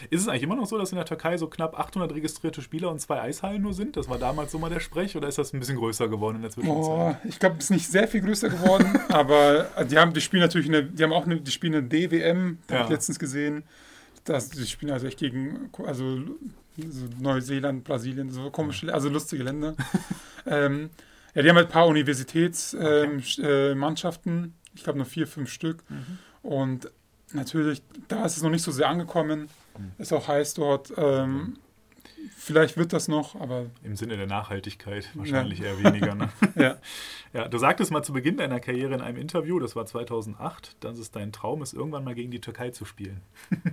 Ist es eigentlich immer noch so, dass in der Türkei so knapp 800 registrierte Spieler und zwei Eishallen nur sind? Das war damals so mal der Sprech oder ist das ein bisschen größer geworden in der Zwischenzeit? Boah, ich glaube, es ist nicht sehr viel größer geworden, aber die haben, die spielen natürlich, eine, die haben auch eine, die spielen eine DWM, habe ich letztens gesehen. Das, die spielen also echt gegen, also so Neuseeland, Brasilien, so komische, also lustige Länder. ähm, ja, die haben halt ein paar Universitätsmannschaften, ähm, Sch- äh, ich glaube nur vier, fünf Stück. Mhm. Und natürlich, da ist es noch nicht so sehr angekommen. Mhm. Ist auch heiß dort. Ähm, vielleicht wird das noch, aber Im Sinne der Nachhaltigkeit wahrscheinlich eher weniger. Ne? ja. Ja, du sagtest mal zu Beginn deiner Karriere in einem Interview, das war 2008, dass es dein Traum ist, irgendwann mal gegen die Türkei zu spielen.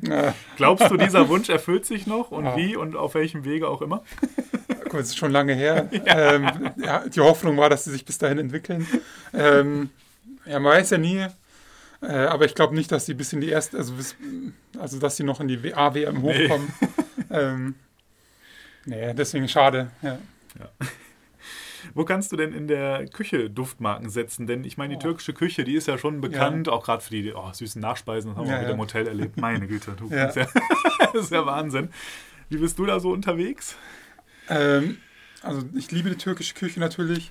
Glaubst du, dieser Wunsch erfüllt sich noch und Ja. wie und auf welchem Wege auch immer? Guck, es ist schon lange her. Ähm, ja, die Hoffnung war, dass sie sich bis dahin entwickeln. Ähm, ja, man weiß ja nie. Äh, aber ich glaube nicht, dass sie bis in die erste, also, bis, also dass sie noch in die AWM hochkommen. ähm, nee, deswegen schade. Ja. Wo kannst du denn in der Küche Duftmarken setzen? Denn ich meine, die Oh. türkische Küche, die ist ja schon bekannt, auch gerade für die oh, süßen Nachspeisen. Das haben wir Ja, wieder ja. im Hotel erlebt. Meine Güte, du, Ja. das, ist ja, das ist ja Wahnsinn. Wie bist du da so unterwegs? Ähm, also ich liebe die türkische Küche natürlich.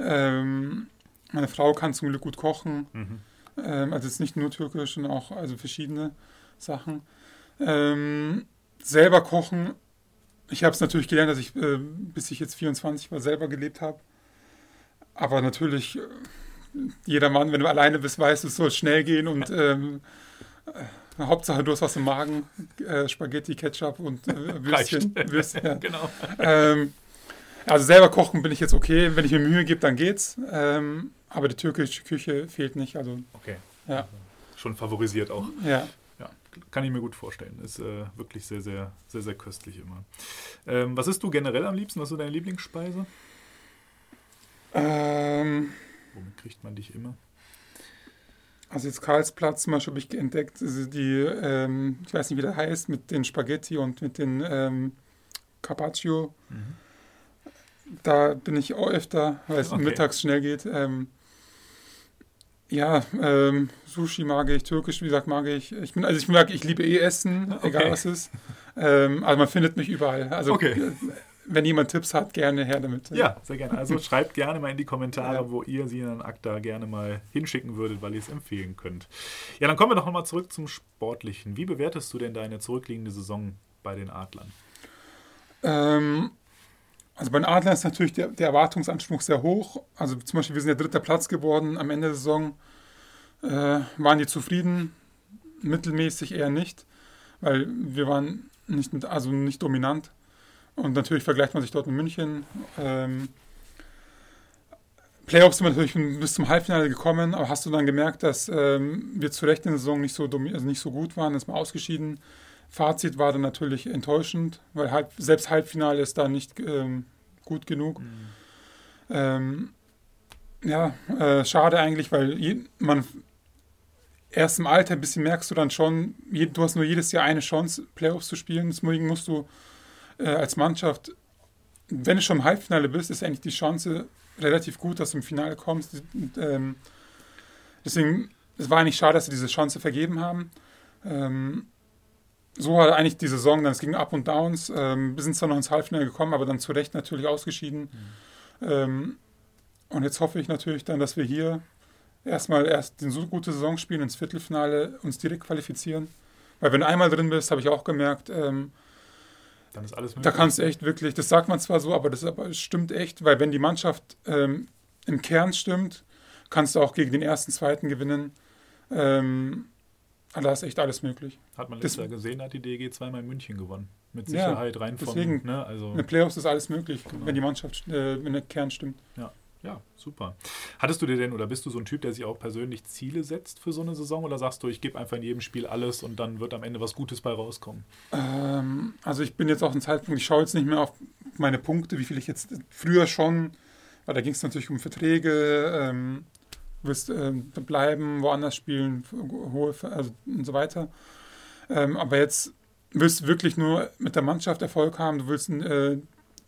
Ähm, meine Frau kann zum Glück gut kochen. Mhm. Ähm, also es ist nicht nur türkisch, sondern auch also verschiedene Sachen. Ähm, selber kochen. Ich habe es natürlich gelernt, dass ich, äh, bis ich jetzt 24 war, selber gelebt habe. Aber natürlich, äh, jeder Mann, wenn du alleine bist, weißt du, es soll schnell gehen und ähm, äh, Hauptsache du hast was im Magen. Äh, Spaghetti, Ketchup und äh, Würstchen. Würstchen ja. Genau. Ähm, also selber kochen bin ich jetzt okay. Wenn ich mir Mühe gebe, dann geht's. Ähm, aber die türkische Küche fehlt nicht. Also Okay. Ja. Schon favorisiert auch. ja. Kann ich mir gut vorstellen. Ist äh, wirklich sehr, sehr, sehr, sehr köstlich immer. Ähm, was isst du generell am liebsten? Was ist deine Lieblingsspeise? Ähm, Womit kriegt man dich immer? also jetzt Karlsplatz zum Beispiel habe ich entdeckt, also die, ähm, ich weiß nicht, wie der heißt, mit den Spaghetti und mit den ähm, Carpaccio. Mhm. Da bin ich auch öfter, weil es Okay. mittags schnell geht. Ähm, ja, ähm, Sushi mag ich, Türkisch, wie gesagt, mag ich. Ich bin, also ich mag, ich liebe eh Essen, Okay. egal was es ist. Ähm, also man findet mich überall. Also Okay. wenn jemand Tipps hat, gerne her damit. Ja, sehr gerne. Also schreibt gerne mal in die Kommentare, Ja. wo ihr Sinan Akta gerne mal hinschicken würdet, weil ihr es empfehlen könnt. Ja, dann kommen wir doch nochmal zurück zum Sportlichen. Wie bewertest du denn deine zurückliegende Saison bei den Adlern? Ähm, also bei den Adlern ist natürlich der, der Erwartungsanspruch sehr hoch. Also zum Beispiel, wir sind ja dritter Platz geworden am Ende der Saison. Äh, waren die zufrieden? Mittelmäßig eher nicht. weil wir waren nicht, also nicht dominant. Und natürlich vergleicht man sich dort mit München. Ähm, Playoffs sind wir natürlich bis zum Halbfinale gekommen, aber hast du dann gemerkt, dass ähm, wir zu Recht in der Saison nicht so, also nicht so gut waren, ist mal ausgeschieden. Fazit war dann natürlich enttäuschend, weil halb, selbst Halbfinale ist da nicht ähm, gut genug. Ähm, ja, äh, schade eigentlich, weil je, man erst im Alter ein bisschen merkst du dann schon, je, du hast nur jedes Jahr eine Chance, Playoffs zu spielen. Deswegen musst du äh, als Mannschaft, wenn du schon im Halbfinale bist, ist eigentlich die Chance relativ gut, dass du im Finale kommst. Und, ähm, deswegen, es war eigentlich schade, dass sie diese Chance vergeben haben. Ähm, so war eigentlich die Saison, dann es ging Up und Downs. Ähm, wir sind zwar noch ins Halbfinale gekommen, aber dann zu Recht natürlich ausgeschieden. Ähm, und jetzt hoffe ich natürlich dann, dass wir hier erstmal erst eine so gute Saison spielen, ins Viertelfinale uns direkt qualifizieren. Weil wenn du einmal drin bist, habe ich auch gemerkt, ähm, Dann ist alles möglich. da kannst du echt wirklich, das sagt man zwar so, aber das aber stimmt echt, weil wenn die Mannschaft ähm, im Kern stimmt, kannst du auch gegen den ersten, zweiten gewinnen. Ähm, da ist echt alles möglich. Hat man letztes Jahr gesehen, hat die DEG zweimal in München gewonnen. Mit Ja, Sicherheit rein von, deswegen. ne, also, In den Playoffs ist alles möglich, Genau. wenn die Mannschaft, äh, wenn der Kern stimmt. ja, super. Hattest du dir denn, oder bist du so ein Typ, der sich auch persönlich Ziele setzt für so eine Saison? Oder sagst du, ich gebe einfach in jedem Spiel alles und dann wird am Ende was Gutes bei rauskommen? Ähm, also ich bin jetzt auch ein Zeitpunkt, ich schaue jetzt nicht mehr auf meine Punkte, wie viel ich jetzt früher schon, weil da ging es natürlich um Verträge, ähm, willst ähm, bleiben, woanders spielen, hohe, also und so weiter. Ähm, aber jetzt willst du wirklich nur mit der Mannschaft Erfolg haben, du willst äh,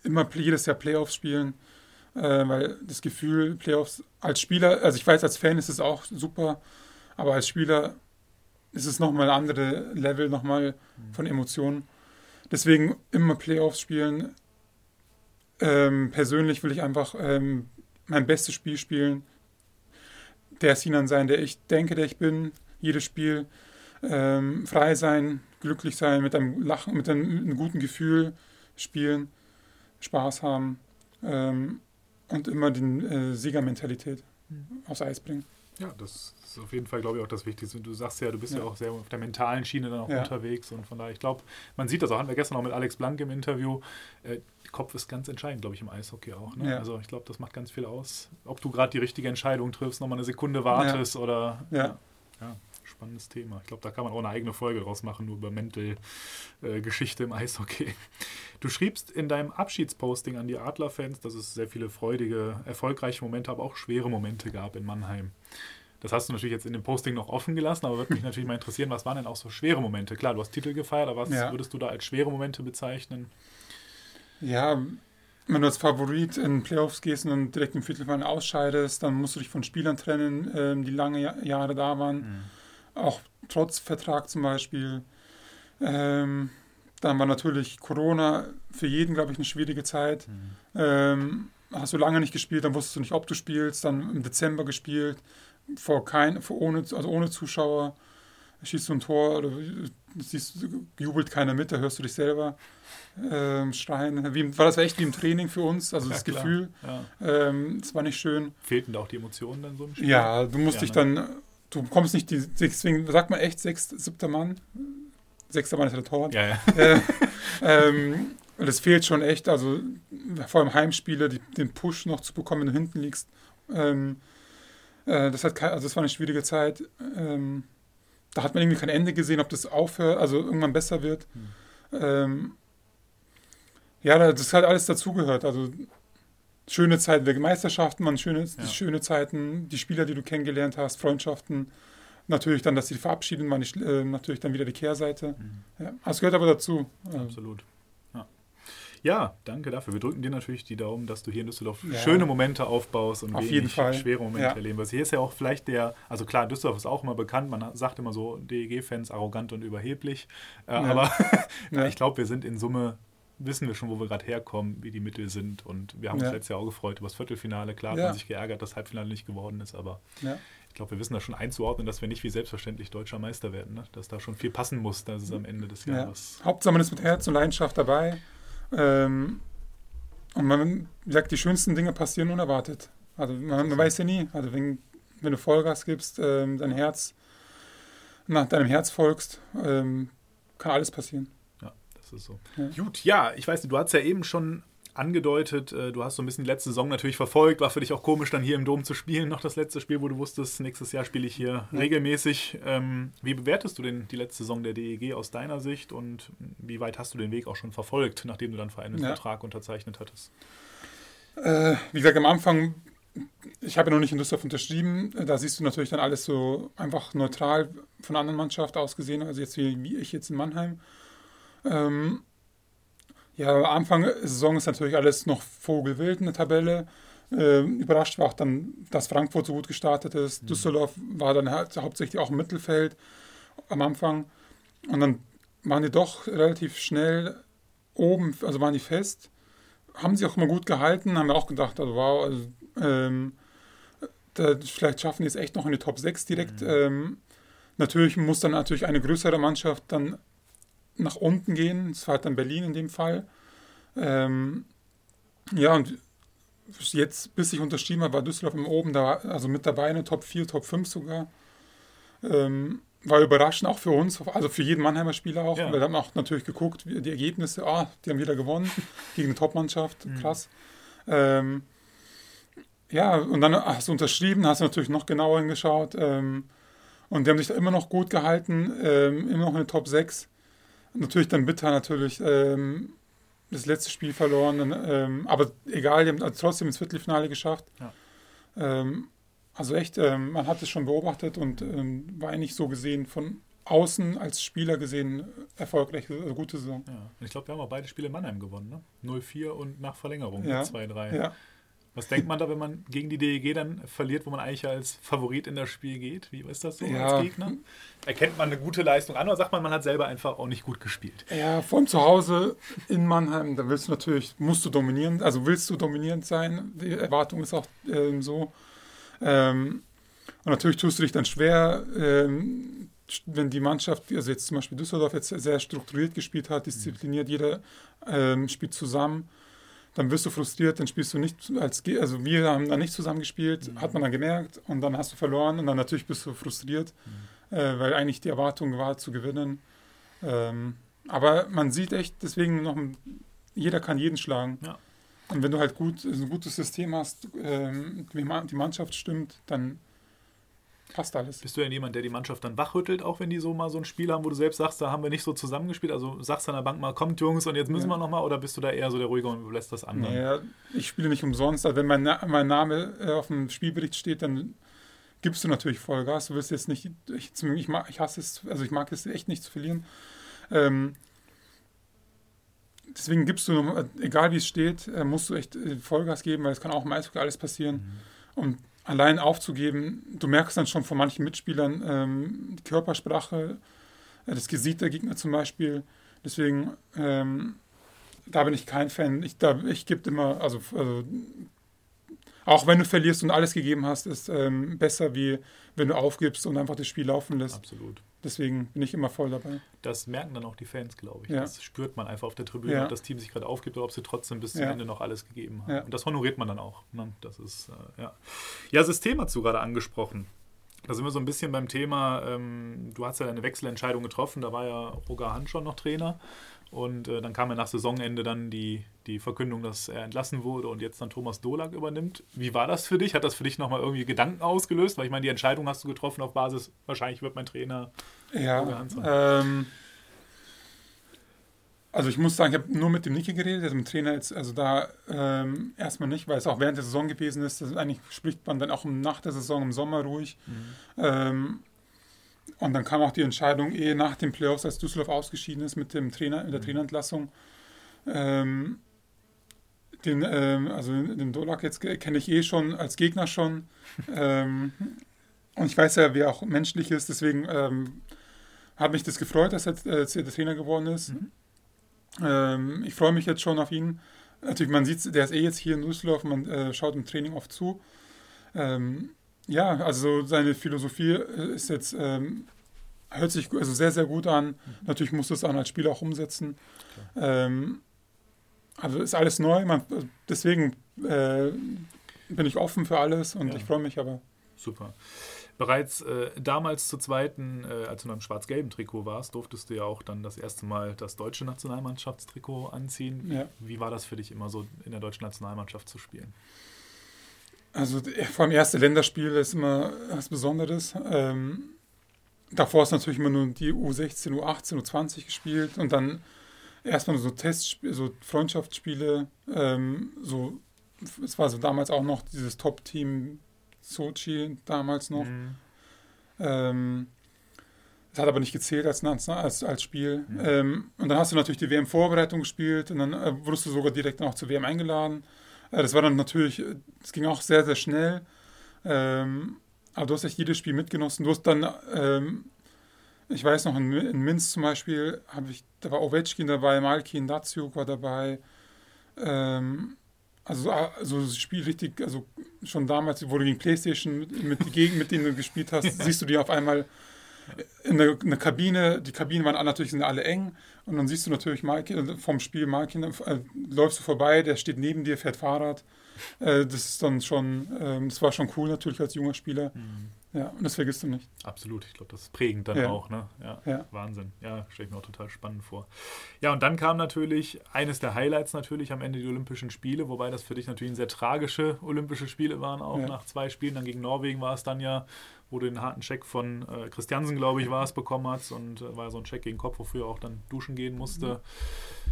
immer jedes Jahr Playoffs spielen, äh, weil das Gefühl, Playoffs als Spieler, also ich weiß, als Fan ist es auch super, aber als Spieler ist es nochmal ein anderes Level, nochmal von Emotionen. Deswegen immer Playoffs spielen. Ähm, persönlich will ich einfach ähm, mein bestes Spiel spielen. Der Sinan sein, der ich denke, der ich bin. Jedes Spiel. Ähm, frei sein, glücklich sein, mit einem Lachen, mit einem, mit einem guten Gefühl spielen, Spaß haben ähm, und immer die äh, Siegermentalität aufs Eis bringen. Ja, das ist auf jeden Fall, glaube ich, auch das Wichtigste. Du sagst ja, du bist ja, Ja. auch sehr auf der mentalen Schiene dann auch Ja. unterwegs und von daher, ich glaube, man sieht das auch, hatten wir gestern auch mit Alex Blank im Interview. Äh, Kopf ist ganz entscheidend, glaube ich, im Eishockey auch. Ne? Ja. Also ich glaube, das macht ganz viel aus. Ob du gerade die richtige Entscheidung triffst, nochmal eine Sekunde wartest oder Ja. Spannendes Thema. Ich glaube, da kann man auch eine eigene Folge draus machen, nur über Mental-Geschichte im Eishockey. Du schriebst in deinem Abschiedsposting an die Adler-Fans, dass es sehr viele freudige, erfolgreiche Momente, aber auch schwere Momente gab in Mannheim. Das hast du natürlich jetzt in dem Posting noch offen gelassen, aber würde mich natürlich mal interessieren, was waren denn auch so schwere Momente? Klar, du hast Titel gefeiert, aber was Ja. würdest du da als schwere Momente bezeichnen? Ja, wenn du als Favorit in Playoffs gehst und direkt im Viertelfinale ausscheidest, dann musst du dich von Spielern trennen, ähm, die lange Ja- Jahre da waren. Auch trotz Vertrag zum Beispiel. Ähm, dann war natürlich Corona für jeden, glaube ich, eine schwierige Zeit. Ähm, hast du lange nicht gespielt, dann wusstest du nicht, ob du spielst. Dann im Dezember gespielt, vor kein, vor ohne, also ohne Zuschauer. Schießt du ein Tor oder siehst, jubelt keiner mit, da hörst du dich selber ähm, schreien. Wie, war das echt wie im Training für uns? Also das Ja, klar. Gefühl, Ja. ähm, es war nicht schön. Fehlten da auch die Emotionen dann so im Spiel? Ja, du musst Ja, dich ne? dann, du kommst nicht, die, deswegen sagt man echt sechs, siebter Mann. Sechster Mann ist der Torwart. Ja, ja. Äh, ähm, es fehlt schon echt, also vor allem Heimspiele, die, den Push noch zu bekommen, wenn du hinten liegst. Ähm, äh, das, hat also das war eine schwierige Zeit. Ähm, da hat man irgendwie kein Ende gesehen, ob das aufhört, also irgendwann besser wird. Ähm, ja, da- das hat alles dazugehört. Also schöne Zeiten der Meisterschaften, man schöne, Ja. schöne Zeiten, die Spieler, die du kennengelernt hast, Freundschaften. Natürlich dann, dass sie verabschieden, war nicht, äh, natürlich dann wieder die Kehrseite. Ja, das gehört aber dazu. Äh, Absolut. Ja. ja, danke dafür. Wir drücken dir natürlich die Daumen, dass du hier in Düsseldorf Ja. schöne Momente aufbaust und Auf wenig jeden Fall. schwere Momente erleben wirst. Hier ist ja auch vielleicht der, also klar, Düsseldorf ist auch immer bekannt, man sagt immer so, DEG-Fans arrogant und überheblich, äh, aber ich glaube, wir sind in Summe, wissen wir schon, wo wir gerade herkommen, wie die Mittel sind und wir haben uns Ja. letztes Jahr auch gefreut über das Viertelfinale. Klar hat Ja. man sich geärgert, dass das Halbfinale nicht geworden ist, aber ja. ich glaube, wir wissen da schon einzuordnen, dass wir nicht wie selbstverständlich deutscher Meister werden, ne? dass da schon viel passen muss, dass es am Ende des Ja. Jahres Hauptsache man ist mit Herz und Leidenschaft dabei. Ähm, und man gesagt, die schönsten Dinge passieren unerwartet. Also man, man weiß ja nie. Also wenn, wenn du Vollgas gibst, ähm, dein Herz, nach deinem Herz folgst, ähm, kann alles passieren. Das ist so. Ja. Gut, ja, ich weiß nicht, du hast ja eben schon angedeutet, äh, du hast so ein bisschen die letzte Saison natürlich verfolgt. War für dich auch komisch, dann hier im Dom zu spielen. Noch das letzte Spiel, wo du wusstest, nächstes Jahr spiele ich hier ja. regelmäßig. Ähm, wie bewertest du denn die letzte Saison der DEG aus deiner Sicht und wie weit hast du den Weg auch schon verfolgt, nachdem du dann für einen ja. Vertrag unterzeichnet hattest? Äh, wie gesagt, am Anfang, ich habe ja noch nicht in Düsseldorf unterschrieben. Da siehst du natürlich dann alles so einfach neutral von der anderen Mannschaft aus gesehen, also jetzt wie, wie ich jetzt in Mannheim. Ähm, ja, Anfang der Saison ist natürlich alles noch vogelwild in der Tabelle. Äh, überrascht war auch dann, dass Frankfurt so gut gestartet ist. Mhm. Düsseldorf war dann halt hauptsächlich auch im Mittelfeld am Anfang. Und dann waren die doch relativ schnell oben, also waren die fest. Haben sie auch immer gut gehalten, haben wir auch gedacht, also wow, also, ähm, da, vielleicht schaffen die es echt noch in die Top 6 direkt. Mhm. Ähm, natürlich muss dann natürlich eine größere Mannschaft dann nach unten gehen. Das war halt dann Berlin in dem Fall. Ähm, ja, und jetzt, bis ich unterschrieben habe, war Düsseldorf im oben da, also mit dabei in der Top 4, Top 5 sogar. Ähm, war überraschend auch für uns, also für jeden Mannheimer Spieler auch. Ja. Wir haben auch natürlich geguckt, die Ergebnisse, ah, die haben wieder gewonnen gegen eine Top-Mannschaft, mhm. krass. Mhm. Ähm, ja, und dann hast du unterschrieben, hast du natürlich noch genauer hingeschaut. Ähm, und die haben sich da immer noch gut gehalten, ähm, immer noch in der Top 6 natürlich dann bitter natürlich ähm, das letzte Spiel verloren. Ähm, aber egal, die haben trotzdem ins Viertelfinale geschafft. Ja. Ähm, also echt, ähm, man hat es schon beobachtet und ähm, war eigentlich so gesehen von außen als Spieler gesehen erfolgreich, also gute Saison. Ja. Ich glaube, wir haben auch beide Spiele in Mannheim gewonnen, ne? 0-4 und nach Verlängerung ja. 2-3. Ja. Was denkt man da, wenn man gegen die DEG dann verliert, wo man eigentlich als Favorit in das Spiel geht? Wie ist das so ja. als Gegner? Erkennt man eine gute Leistung an oder sagt man, man hat selber einfach auch nicht gut gespielt? Ja, von zu Hause in Mannheim, da willst du natürlich, musst du dominieren, also willst du dominierend sein. Die Erwartung ist auch ähm, so. Ähm, und natürlich tust du dich dann schwer, ähm, wenn die Mannschaft, also jetzt zum Beispiel Düsseldorf jetzt sehr strukturiert gespielt hat, diszipliniert, jeder ähm, spielt zusammen dann wirst du frustriert, dann spielst du nicht als, also wir haben da nicht zusammen gespielt, mhm. hat man dann gemerkt und dann hast du verloren und dann natürlich bist du frustriert, mhm. äh, weil eigentlich die Erwartung war zu gewinnen. Ähm, aber man sieht echt, deswegen noch, jeder kann jeden schlagen. Ja. Und wenn du halt gut, ein gutes System hast, ähm, die Mannschaft stimmt, dann Passt alles. Bist du denn jemand, der die Mannschaft dann wachrüttelt, auch wenn die so mal so ein Spiel haben, wo du selbst sagst, da haben wir nicht so zusammengespielt? Also sagst du an der Bank mal, kommt Jungs und jetzt müssen ja. wir nochmal oder bist du da eher so der Ruhige und lässt das an? Naja, ich spiele nicht umsonst. Also wenn mein, Na mein Name äh, auf dem Spielbericht steht, dann gibst du natürlich Vollgas. Du wirst jetzt nicht, ich, ich, mag, ich hasse es, also ich mag es echt nicht zu verlieren. Ähm, deswegen gibst du, egal wie es steht, äh, musst du echt äh, Vollgas geben, weil es kann auch im Eishockey alles passieren. Mhm. Und allein aufzugeben, du merkst dann schon von manchen Mitspielern ähm, die Körpersprache, äh, das Gesicht der Gegner zum Beispiel. Deswegen, ähm, da bin ich kein Fan. Ich, ich gebe immer, also, also, auch wenn du verlierst und alles gegeben hast, ist ähm, besser, wie wenn du aufgibst und einfach das Spiel laufen lässt. Absolut. Deswegen bin ich immer voll dabei. Das merken dann auch die Fans, glaube ich. Ja. Das spürt man einfach auf der Tribüne, ja. ob das Team sich gerade aufgibt oder ob sie trotzdem bis zum ja. Ende noch alles gegeben haben. Und das honoriert man dann auch. Ne? Das ist, äh, ja. Ja, System hast du gerade angesprochen. Da sind wir so ein bisschen beim Thema, ähm, du hast ja eine Wechselentscheidung getroffen, da war ja Roger Hand schon noch Trainer. Und äh, dann kam ja nach Saisonende dann die, die Verkündung, dass er entlassen wurde und jetzt dann Thomas Dolak übernimmt. Wie war das für dich? Hat das für dich nochmal irgendwie Gedanken ausgelöst? Weil ich meine, die Entscheidung hast du getroffen auf Basis, wahrscheinlich wird mein Trainer. Ja. Ähm, also ich muss sagen, ich habe nur mit dem Niki geredet, also mit dem Trainer jetzt, also da ähm, erstmal nicht, weil es auch während der Saison gewesen ist. Das eigentlich spricht man dann auch nach der Saison im Sommer ruhig. Mhm. Ähm, und dann kam auch die Entscheidung, eh nach den Playoffs, als Düsseldorf ausgeschieden ist mit dem Trainer, mit der mhm. Trainerentlassung. Ähm, den, ähm, also den Dolak jetzt kenne ich eh schon als Gegner schon. ähm, und ich weiß ja, wie er auch menschlich ist, deswegen ähm, hat mich das gefreut, dass er jetzt der Trainer geworden ist. Mhm. Ähm, ich freue mich jetzt schon auf ihn. Natürlich, man sieht, der ist eh jetzt hier in Düsseldorf, man äh, schaut im Training oft zu. Ähm, ja, also seine Philosophie äh, ist jetzt, ähm, hört sich also sehr, sehr gut an. Mhm. Natürlich muss das dann als Spieler auch umsetzen. Ähm, also ist alles neu, man, deswegen äh, bin ich offen für alles und ja. ich freue mich aber. Super. Bereits äh, damals zu zweiten, äh, als du in einem schwarz-gelben Trikot warst, durftest du ja auch dann das erste Mal das deutsche Nationalmannschaftstrikot anziehen. Ja. Wie war das für dich immer so in der deutschen Nationalmannschaft zu spielen? Also vor allem erste Länderspiel ist immer was Besonderes. Ähm, davor ist natürlich immer nur die U16, U18, U20 gespielt und dann erstmal so Testspiele, so Freundschaftsspiele. Ähm, so, es war so damals auch noch dieses Top-Team Sochi damals noch. Mhm. Ähm, das hat aber nicht gezählt als, als, als Spiel. Mhm. Ähm, und dann hast du natürlich die WM-Vorbereitung gespielt und dann äh, wurdest du sogar direkt auch zur WM eingeladen. Das war dann natürlich, es ging auch sehr, sehr schnell. Ähm, aber du hast echt jedes Spiel mitgenossen. Du hast dann, ähm, ich weiß noch, in, in Minsk zum Beispiel, ich, da war Ovechkin dabei, Malkin, Datsuk war dabei. Ähm, also, also das Spiel richtig, also schon damals, wo du gegen Playstation mit, mit die Gegend, mit denen du gespielt hast, siehst du die auf einmal in der, in der Kabine. Die Kabinen waren natürlich sind alle eng und dann siehst du natürlich Malkin, vom Spiel Malkin, äh, läufst du vorbei, der steht neben dir, fährt Fahrrad. Äh, das ist dann schon, äh, das war schon cool natürlich als junger Spieler. Mhm. Ja, und das vergisst du nicht. Absolut, ich glaube, das ist prägend dann Ja. auch, ne? Ja, Ja. Wahnsinn. Ja, stelle ich mir auch total spannend vor. Ja, und dann kam natürlich eines der Highlights natürlich am Ende die Olympischen Spiele, wobei das für dich natürlich sehr tragische Olympische Spiele waren, auch Ja. nach zwei Spielen. Dann gegen Norwegen war es dann ja, wo du den harten Check von äh, Christiansen, glaube ich, war es, bekommen hast und äh, war so ein Check gegen Kopf, wofür er auch dann duschen gehen musste.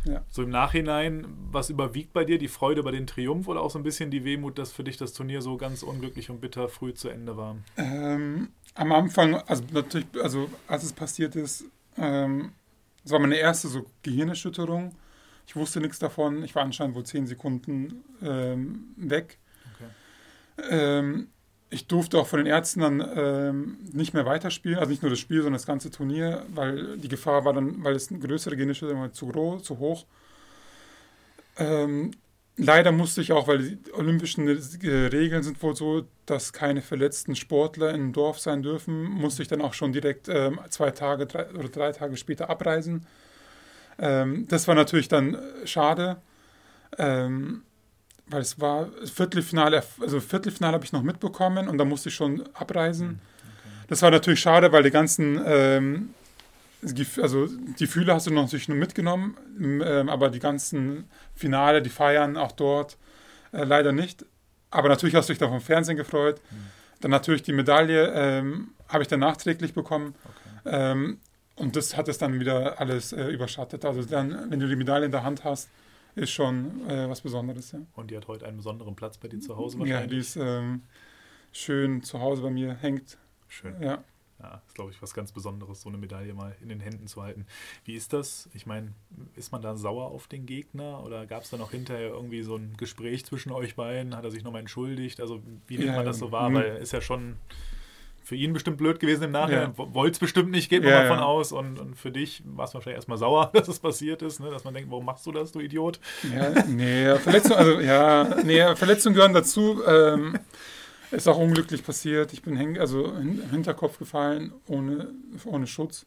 Ja. So im Nachhinein, was überwiegt bei dir? Die Freude über den Triumph oder auch so ein bisschen die Wehmut, dass für dich das Turnier so ganz unglücklich und bitter früh zu Ende war? Ähm, am Anfang, also natürlich, also als es passiert ist, ähm, das war meine erste so Gehirnerschütterung. Ich wusste nichts davon. Ich war anscheinend wohl zehn Sekunden ähm, weg. Okay. Ähm, ich durfte auch von den Ärzten dann ähm, nicht mehr weiterspielen, also nicht nur das Spiel, sondern das ganze Turnier, weil die Gefahr war dann, weil es eine größere Gehirnerschütterung war, zu groß, zu hoch. Ähm, leider musste ich auch, weil die olympischen äh, Regeln sind wohl so, dass keine verletzten Sportler im Dorf sein dürfen, musste ich dann auch schon direkt ähm, zwei Tage drei, oder drei Tage später abreisen. Ähm, das war natürlich dann äh, schade. Ähm, weil es war Viertelfinale, also Viertelfinale habe ich noch mitbekommen und da musste ich schon abreisen. Das war natürlich schade, weil die ganzen, ähm, also die Gefühle hast du natürlich nur mitgenommen, ähm, aber die ganzen Finale, die Feiern auch dort äh, leider nicht. Aber natürlich hast du dich da vom Fernsehen gefreut. Dann natürlich die Medaille ähm, habe ich dann nachträglich bekommen. Ähm, und das hat es dann wieder alles äh, überschattet. Also dann, wenn du die Medaille in der Hand hast, ist schon äh, was Besonderes. Ja. Und die hat heute einen besonderen Platz bei dir zu Hause Ja, die wahrscheinlich. ist ähm, schön zu Hause bei mir, hängt. Schön. Ja. Ja, ist, glaube ich, was ganz Besonderes, so eine Medaille mal in den Händen zu halten. Wie ist das? Ich meine, ist man da sauer auf den Gegner oder gab es da noch hinterher irgendwie so ein Gespräch zwischen euch beiden? Hat er sich nochmal entschuldigt? Also, wie nimmt Ja, man das so wahr? Weil ist ja schon für ihn bestimmt blöd gewesen im Nachhinein. Ja. Wollte es bestimmt nicht, geht man Ja, mal von ja. aus. Und, und für dich war es wahrscheinlich erstmal sauer, dass es passiert ist, ne? dass man denkt, warum machst du das, du Idiot? Ja, nee, Verletzungen, also ja, nee, Verletzungen gehören dazu. Ähm, ist auch unglücklich passiert. Ich bin häng, also hin, im Hinterkopf gefallen, ohne, ohne Schutz.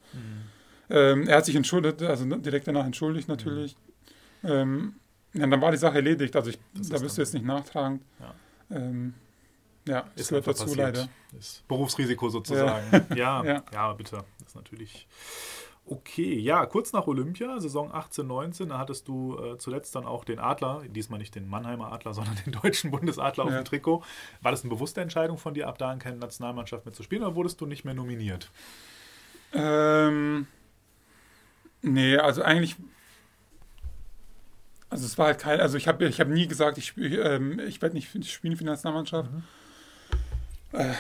Ähm, er hat sich entschuldigt, also direkt danach entschuldigt natürlich. Ähm, ja, dann war die Sache erledigt. Also ich, da ist bist du jetzt nicht nachtragend. Ja. Ähm, ja, Ist gehört einfach dazu passiert. leider. Ist Berufsrisiko sozusagen. Ja, ja, Ja. bitte. Das ist natürlich okay. Ja, kurz nach Olympia, Saison 18, 19, da hattest du äh, zuletzt dann auch den Adler, diesmal nicht den Mannheimer Adler, sondern den deutschen Bundesadler auf Ja. dem Trikot. War das eine bewusste Entscheidung von dir, ab da in keine Nationalmannschaft mehr zu spielen oder wurdest du nicht mehr nominiert? Ähm, nee, also eigentlich. Also es war halt kein, also ich habe ich hab nie gesagt, ich, ähm, ich werde nicht spielen für die Nationalmannschaft. Äh,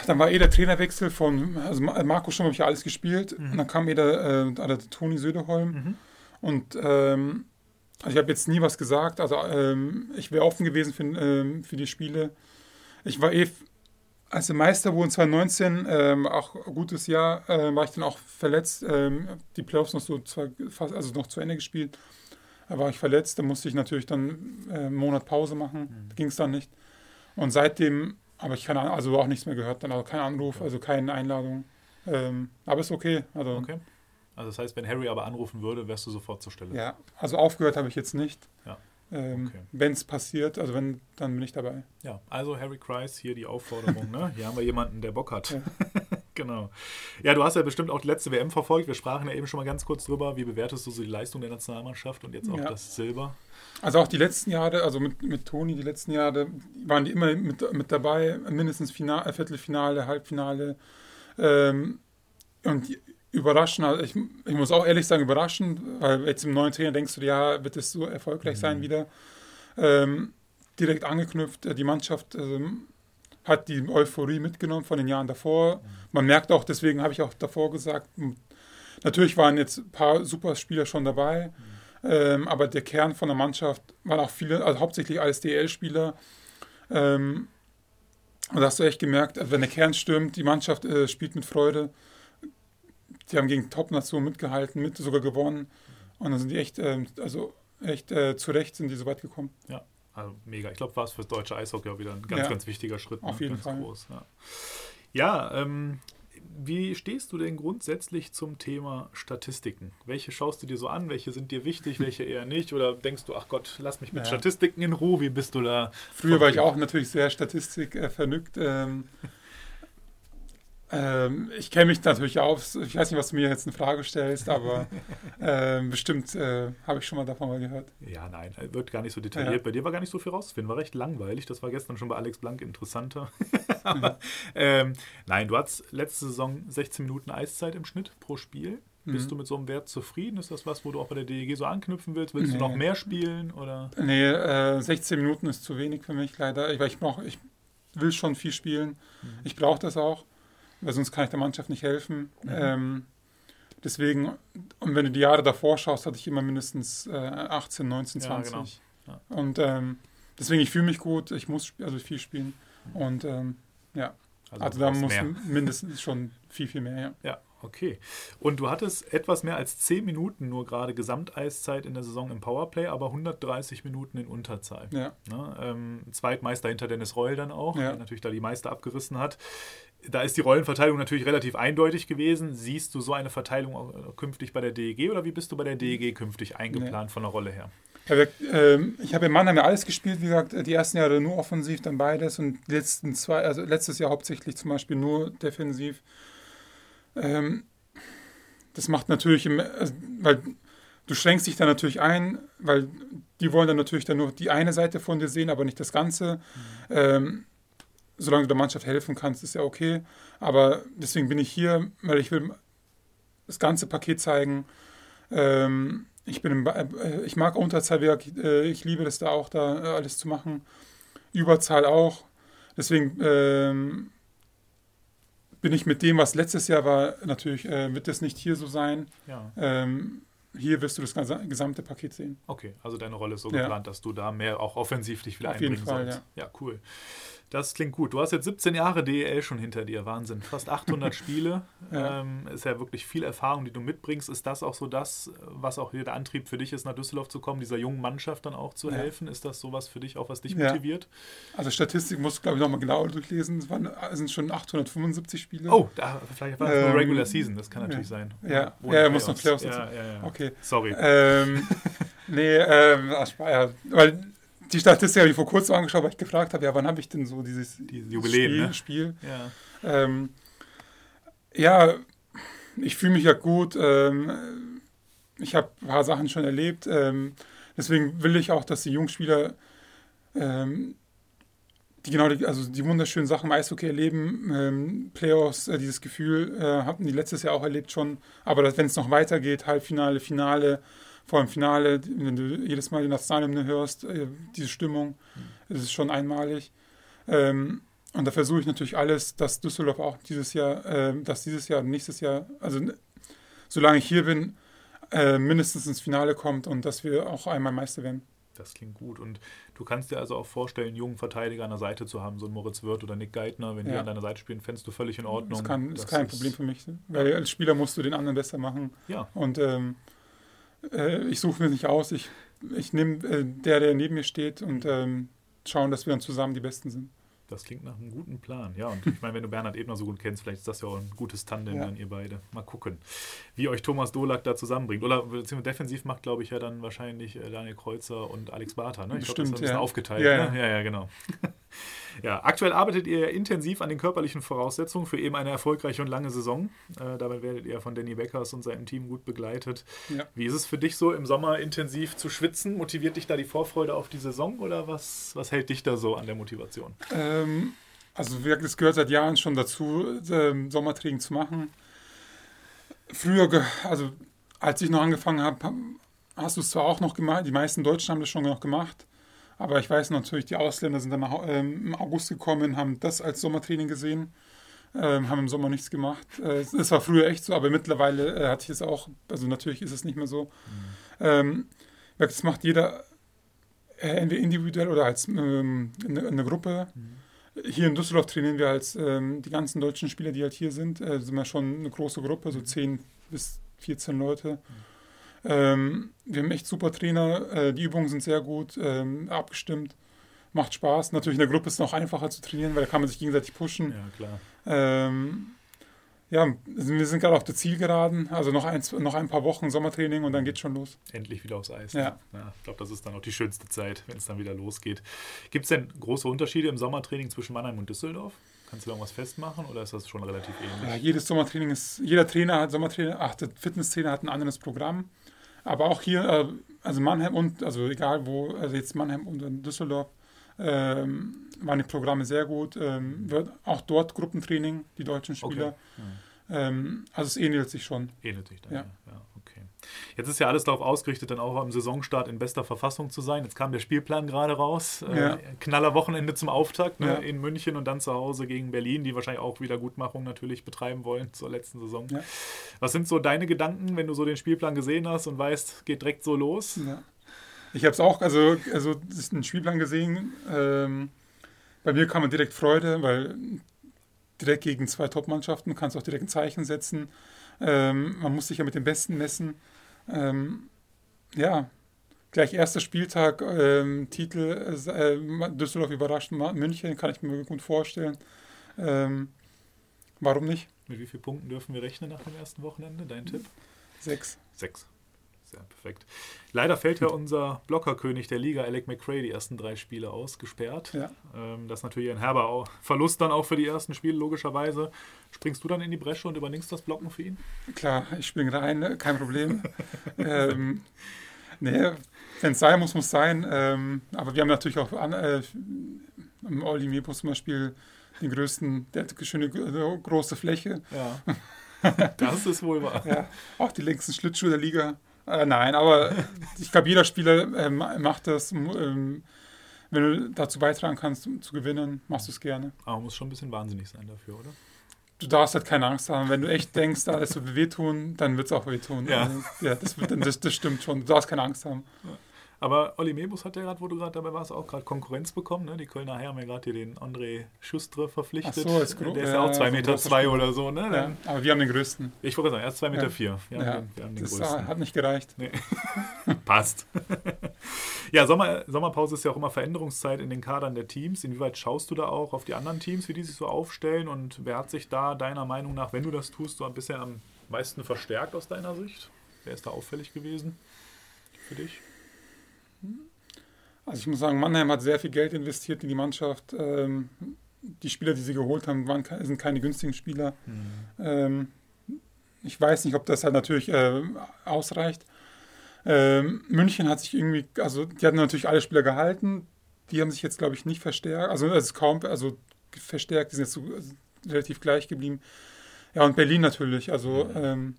dann war eh der Trainerwechsel von, also Ma- Marco Stumm habe ich ja alles gespielt. Und dann kam eh der, äh, der Toni Söderholm. Und ähm, also ich habe jetzt nie was gesagt. Also ähm, ich wäre offen gewesen für, ähm, für die Spiele. Ich war eh, als der Meister wurden 2019, ähm, auch ein gutes Jahr, äh, war ich dann auch verletzt. Ähm, die Playoffs noch so zwei, fast, also noch zu Ende gespielt. Da war ich verletzt, da musste ich natürlich dann äh, einen Monat Pause machen. Ging es dann nicht. Und seitdem habe ich Ahnung, also auch nichts mehr gehört, dann also kein Anruf, also keine Einladung. Ähm, aber ist okay. Also, Okay. Also das heißt, wenn Harry aber anrufen würde, wärst du sofort zur Stelle. ja, also aufgehört habe ich jetzt nicht. Ja. Ähm, Okay. Wenn es passiert, also wenn, dann bin ich dabei. Ja, also Harry Kreis, hier die Aufforderung. Ne? Hier haben wir jemanden, der Bock hat. Ja. Genau. Ja, du hast ja bestimmt auch die letzte WM verfolgt. Wir sprachen ja eben schon mal ganz kurz drüber. Wie bewertest du so die Leistung der Nationalmannschaft und jetzt auch Ja. das Silber? Also auch die letzten Jahre, also mit, mit Toni, die letzten Jahre waren die immer mit, mit dabei, mindestens Final, Viertelfinale, Halbfinale. Ähm, und die überraschen, also ich, ich muss auch ehrlich sagen, überraschend, weil jetzt im neuen Trainer denkst du, ja, wird es so erfolgreich sein wieder. Ähm, direkt angeknüpft, äh, die Mannschaft ähm, hat die Euphorie mitgenommen von den Jahren davor. Man merkt auch, deswegen habe ich auch davor gesagt, natürlich waren jetzt ein paar super Spieler schon dabei, ähm, aber der Kern von der Mannschaft waren auch viele, also hauptsächlich alles DL-Spieler. Ähm, und da hast du echt gemerkt, also wenn der Kern stimmt, die Mannschaft äh, spielt mit Freude. Die haben gegen Top-Nationen mitgehalten, mit sogar gewonnen. Und dann sind die echt, ähm, also echt äh, zu sind die so weit gekommen. Ja, also mega. Ich glaube, war es für das deutsche Eishockey auch wieder ein ganz, Ja. ganz wichtiger Schritt. Auf ne? jeden ganz Fall. Groß, ja, ja ähm, wie stehst du denn grundsätzlich zum Thema Statistiken? Welche schaust du dir so an? Welche sind dir wichtig, welche eher nicht? Oder denkst du, ach Gott, lass mich mit Ja. Statistiken in Ruhe? Wie bist du da? Früher war ich auch natürlich sehr Statistik äh. Ähm, ähm, ich kenne mich natürlich aus. Ich weiß nicht, was du mir jetzt eine Frage stellst, aber ähm, bestimmt äh, habe ich schon mal davon mal gehört. Ja, nein, wird gar nicht so detailliert. Ja. Bei dir war gar nicht so viel rauszufinden. War recht langweilig. Das war gestern schon bei Alex Blank interessanter. Mhm. Aber, ähm, nein, du hattest letzte Saison 16 Minuten Eiszeit im Schnitt pro Spiel. Bist Mhm. du mit so einem Wert zufrieden? Ist das was, wo du auch bei der DEG so anknüpfen willst? Willst du Nee. noch mehr spielen? Oder? Nee, äh, 16 Minuten ist zu wenig für mich leider. Ich, weil ich, brauch, ich will schon viel spielen. Ich brauche das auch, weil sonst kann ich der Mannschaft nicht helfen. Ähm, deswegen, und wenn du die Jahre davor schaust, hatte ich immer mindestens äh, 18, 19, Ja, 20. genau. Ja. Und ähm, deswegen, ich fühle mich gut, ich muss also viel spielen. Und ähm, ja, also, du da muss mehr. mindestens schon viel, viel mehr, ja. Ja, okay. Und du hattest etwas mehr als 10 Minuten nur gerade Gesamteiszeit in der Saison im Powerplay, aber 130 Minuten in Unterzahl. Ja, Ne? Ähm, Zweitmeister hinter Dennis Reul dann auch, Ja. der natürlich da die Meister abgerissen hat. Da ist die Rollenverteilung natürlich relativ eindeutig gewesen. Siehst du so eine Verteilung äh, künftig bei der DEG oder wie bist du bei der DEG künftig eingeplant von der Rolle her? Ja, wir, ähm, ich habe in Mannheim ja alles gespielt, wie gesagt, die ersten Jahre nur offensiv, dann beides und letzten zwei, also letztes Jahr hauptsächlich zum Beispiel nur defensiv. Ähm, das macht natürlich, im, also, weil du schränkst dich dann natürlich ein, weil die wollen dann natürlich dann nur die eine Seite von dir sehen, aber nicht das Ganze. Ähm, solange du der Mannschaft helfen kannst, ist ja okay. Aber deswegen bin ich hier, weil ich will das ganze Paket zeigen. Ähm, ich, bin im, äh, ich mag Unterzahlwerk, äh, ich liebe das da auch, da äh, alles zu machen. Überzahl auch. Deswegen ähm, bin ich mit dem, was letztes Jahr war, natürlich wird das nicht hier so sein. Ja, Ähm, hier wirst du das gesa- gesamte Paket sehen. okay. Also deine Rolle ist so Ja. geplant, dass du da mehr auch offensiv dich wieder Auf jeden einbringen Fall, sollst. Ja. cool. Das klingt gut. Du hast jetzt 17 Jahre DEL schon hinter dir. Wahnsinn. Fast 800 Spiele. Ja. Ähm, ist ja wirklich viel Erfahrung, die du mitbringst. Ist das auch so das, was auch hier der Antrieb für dich ist, nach Düsseldorf zu kommen, dieser jungen Mannschaft dann auch zu Ja. helfen? Ist das sowas für dich auch, was dich Ja. motiviert? Also Statistik musst du, glaube ich, nochmal genauer durchlesen. Es waren, es sind schon 875 Spiele. Oh, da, vielleicht war es nur Ähm, Regular Season. Das kann natürlich sein. Ja, Ohne ja, muss noch Playoffs. Playoffs Ja, ja, ja. Okay. Sorry. Ähm, nee, ähm, ach, weil die Statistik habe ich vor kurzem angeschaut, weil ich gefragt habe, ja, wann habe ich denn so dieses Dieses Jubiläum, Spiel? ne? Spiel? ja. Ähm, ja, ich fühle mich ja gut. Ähm, ich habe ein paar Sachen schon erlebt. Ähm, deswegen will ich auch, dass die Jungspieler ähm, die genau die, also die wunderschönen Sachen im Eishockey erleben. Ähm, Playoffs, äh, dieses Gefühl äh, hatten die letztes Jahr auch erlebt schon. Aber wenn es noch weitergeht, Halbfinale, Finale, vor dem Finale, wenn du jedes Mal die Nationalhymne hörst, äh, diese Stimmung, das ist schon einmalig. Ähm, und da versuche ich natürlich alles, dass Düsseldorf auch dieses Jahr, äh, dass dieses Jahr und nächstes Jahr, also n- solange ich hier bin, äh, mindestens ins Finale kommt und dass wir auch einmal Meister werden. Das klingt gut. Und du kannst dir also auch vorstellen, einen jungen Verteidiger an der Seite zu haben, so ein Moritz Wirth oder Nick Geithner, wenn die Ja. an deiner Seite spielen, fändest du völlig in Ordnung. Das, kann, ist Das kein Problem für mich, ne? weil als Spieler musst du den anderen besser machen. Ja, Und ähm, äh, ich suche mir nicht aus, ich, ich nehme äh, der, der neben mir steht und ähm, schauen, dass wir dann zusammen die Besten sind. das klingt nach einem guten Plan. Ja, und ich meine, wenn du Bernhard Ebner so gut kennst, vielleicht ist das ja auch ein gutes Tandem Ja. dann ihr beide. Mal gucken, wie euch Thomas Dolak da zusammenbringt. Oder beziehungsweise defensiv macht, glaube ich, ja dann wahrscheinlich äh, Daniel Kreuzer und Alex Bartha. Ne? Ich glaube, das ist ein bisschen ja. aufgeteilt. Ja, ne? ja, ja, genau. Ja, aktuell arbeitet ihr intensiv an den körperlichen Voraussetzungen für eben eine erfolgreiche und lange Saison. Äh, dabei werdet ihr von Danny Beckers und seinem Team gut begleitet. Ja. Wie ist es für dich so, im Sommer intensiv zu schwitzen? Motiviert dich da die Vorfreude auf die Saison oder was, was hält dich da so an der Motivation? Ähm, also wirklich, es gehört seit Jahren schon dazu, ähm, Sommertraining zu machen. Früher, also als ich noch angefangen habe, hast du es zwar auch noch gemacht, die meisten Deutschen haben das schon noch gemacht, aber ich weiß natürlich, die Ausländer sind dann nach, ähm, im August gekommen, haben das als Sommertraining gesehen, ähm, haben im Sommer nichts gemacht. Äh, es- war früher echt so, aber mittlerweile äh, hatte ich es auch, also natürlich ist es nicht mehr so. Ähm, das macht jeder äh, entweder individuell oder als ähm, eine, eine Gruppe. Hier in Düsseldorf trainieren wir als ähm, die ganzen deutschen Spieler, die halt hier sind, äh, sind wir schon eine große Gruppe, so 10 bis 14 Leute. Ähm, wir haben echt super Trainer, äh, die Übungen sind sehr gut ähm, abgestimmt, macht Spaß. Natürlich in der Gruppe ist es noch einfacher zu trainieren, weil da kann man sich gegenseitig pushen. Ja, klar. Ähm, ja, wir sind gerade auf der Zielgeraden, also noch ein, noch ein paar Wochen Sommertraining und dann geht's schon los. Endlich wieder aufs Eis. Ja. ne? ich glaube, das ist dann auch die schönste Zeit, wenn es dann wieder losgeht. Gibt es denn große Unterschiede im Sommertraining zwischen Mannheim und Düsseldorf? Kannst du da irgendwas festmachen oder ist das schon relativ ähnlich? Ja, jedes Sommertraining ist, jeder Trainer hat Sommertrainer, ach, der Fitnesstrainer hat ein anderes Programm. Aber auch hier, äh, also Mannheim und, also egal wo, also jetzt Mannheim und Düsseldorf, ähm, waren die Programme sehr gut. Ähm, wird auch dort Gruppentraining, die deutschen Spieler. Ähm, also es ähnelt sich schon. Ähnelt sich dann. Ja. Ja. Ja, okay. Jetzt ist ja alles darauf ausgerichtet, dann auch am Saisonstart in bester Verfassung zu sein. Jetzt kam der Spielplan gerade raus. Ja. Äh, Knaller Wochenende zum Auftakt ne? Ja. in München und dann zu Hause gegen Berlin, die wahrscheinlich auch Wiedergutmachung natürlich betreiben wollen zur letzten Saison. Ja. Was sind so deine Gedanken, wenn du so den Spielplan gesehen hast und weißt, geht direkt so los? Ja. Ich habe es auch, also, also ein Spielplan gesehen. Ähm, bei mir kam man direkt Freude, weil direkt gegen zwei Top-Mannschaften kannst du auch direkt ein Zeichen setzen. Ähm, man muss sich ja mit den Besten messen. Ähm, ja, gleich erster Spieltag, ähm, Titel, äh, Düsseldorf überrascht München, kann ich mir gut vorstellen. Ähm, warum nicht? Mit wie vielen Punkten dürfen wir rechnen nach dem ersten Wochenende? Dein Tipp? Sechs. Sechs. Sehr perfekt. Leider fällt ja unser Blockerkönig der Liga, Alec McRae, die ersten drei Spiele aus, gesperrt. Ja. Ähm, das ist natürlich ein herber Verlust dann auch für die ersten Spiele, logischerweise. Springst du dann in die Bresche und übernimmst das Blocken für ihn? Klar, ich springe rein, ne? kein Problem. ähm, nee, wenn es sein muss, muss sein. Ähm, aber wir haben natürlich auch an, äh, im Olli Mepos zum Beispiel den größten, der hat eine schöne äh, große Fläche. Ja. das ist wohl wahr. Ja, auch die längsten Schlittschuhe der Liga. Äh, nein, aber ich glaube, jeder Spieler ähm, macht das. Ähm, wenn du dazu beitragen kannst, um zu gewinnen, machst du es gerne. Aber man muss schon ein bisschen wahnsinnig sein dafür, oder? Du darfst halt keine Angst haben. Wenn du echt denkst, da alles wird wehtun, dann wird es auch wehtun. Ja. Also, ja das, wird, das, das stimmt schon. Du darfst keine Angst haben. Aber Olli Mebus hat ja gerade, wo du gerade dabei warst, auch gerade Konkurrenz bekommen. Ne? Die Kölner Herren haben ja gerade hier den André Schustre verpflichtet. Ach so, als Gro- Der ist ja ja, auch 2 so ein Meter zwei oder so. Ne? Ja, aber wir haben den größten. Ich wollte sagen, er ist 2 Meter Ja. vier. Wir, Ja, den, wir haben den das größten. hat nicht gereicht. Nee. Passt. ja, Sommer, Sommerpause ist ja auch immer Veränderungszeit in den Kadern der Teams. Inwieweit schaust du da auch auf die anderen Teams, wie die sich so aufstellen? Und wer hat sich da deiner Meinung nach, wenn du das tust, so ein bisschen am meisten verstärkt aus deiner Sicht? Wer ist da auffällig gewesen für dich? Also ich muss sagen, Mannheim hat sehr viel Geld investiert in die Mannschaft. Ähm, die Spieler, die sie geholt haben, waren, sind keine günstigen Spieler. Ähm, ich weiß nicht, ob das halt natürlich äh, ausreicht. Ähm, München hat sich irgendwie, also die hatten natürlich alle Spieler gehalten. Die haben sich jetzt, glaube ich, nicht verstärkt. Also es ist kaum, also verstärkt, die sind jetzt so, also relativ gleich geblieben. Ja, und Berlin natürlich. Also ähm,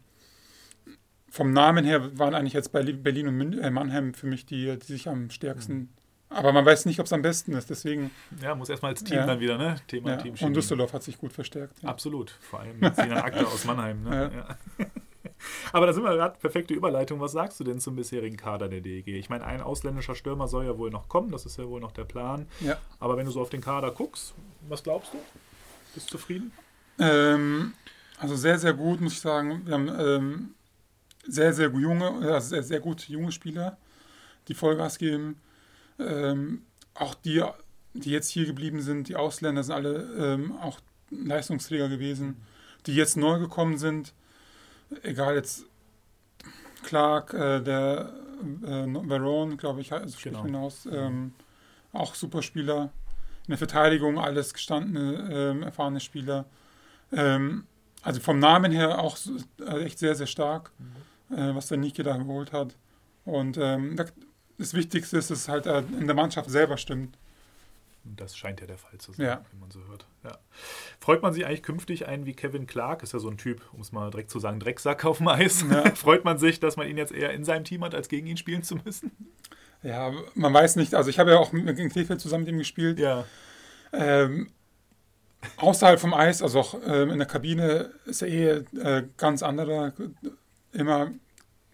vom Namen her waren eigentlich jetzt Berlin Berlin und äh, Mannheim für mich die, die sich am stärksten. Aber man weiß nicht, ob es am besten ist. Deswegen. Ja, muss erstmal als Team Ja. dann wieder, ne? Thema Ja. Team Und Düsseldorf hat sich gut verstärkt. Ja. Absolut. Vor allem mit Sinan Akte aus Mannheim. Ne? Aber da sind wir gerade, perfekte Überleitung. Was sagst du denn zum bisherigen Kader der DEG? Ich meine, ein ausländischer Stürmer soll ja wohl noch kommen, das ist ja wohl noch der Plan. Ja. Aber wenn du so auf den Kader guckst, was glaubst du? Bist du zufrieden? Ähm, also sehr, sehr gut, muss ich sagen. Wir haben ähm, sehr, sehr junge, also sehr, sehr gute junge Spieler, die Vollgas geben. Ähm, auch die, die jetzt hier geblieben sind, die Ausländer sind alle ähm, auch Leistungsträger gewesen, die jetzt neu gekommen sind. Egal jetzt Clark, äh, der äh, Verone, glaube ich, also Genau. man aus, ähm, auch super Spieler. In der Verteidigung alles gestandene, ähm, erfahrene Spieler. Ähm, also vom Namen her auch so- äh, echt sehr, sehr stark, äh, was der Niki da geholt hat. Und ähm, das Wichtigste ist, dass es halt äh, in der Mannschaft selber stimmt. Das scheint ja der Fall zu sein, Ja. wie man so hört. Ja. Freut man sich eigentlich künftig einen wie Kevin Clark? Ist ja so ein Typ, um es mal direkt zu sagen, Drecksack auf dem Eis. Ja. Freut man sich, dass man ihn jetzt eher in seinem Team hat, als gegen ihn spielen zu müssen? Ja, man weiß nicht, also ich habe ja auch mit, gegen Krefeld zusammen mit ihm gespielt. Ja. Ähm, außerhalb vom Eis, also auch ähm, in der Kabine, ist er eh äh, ganz anderer. Immer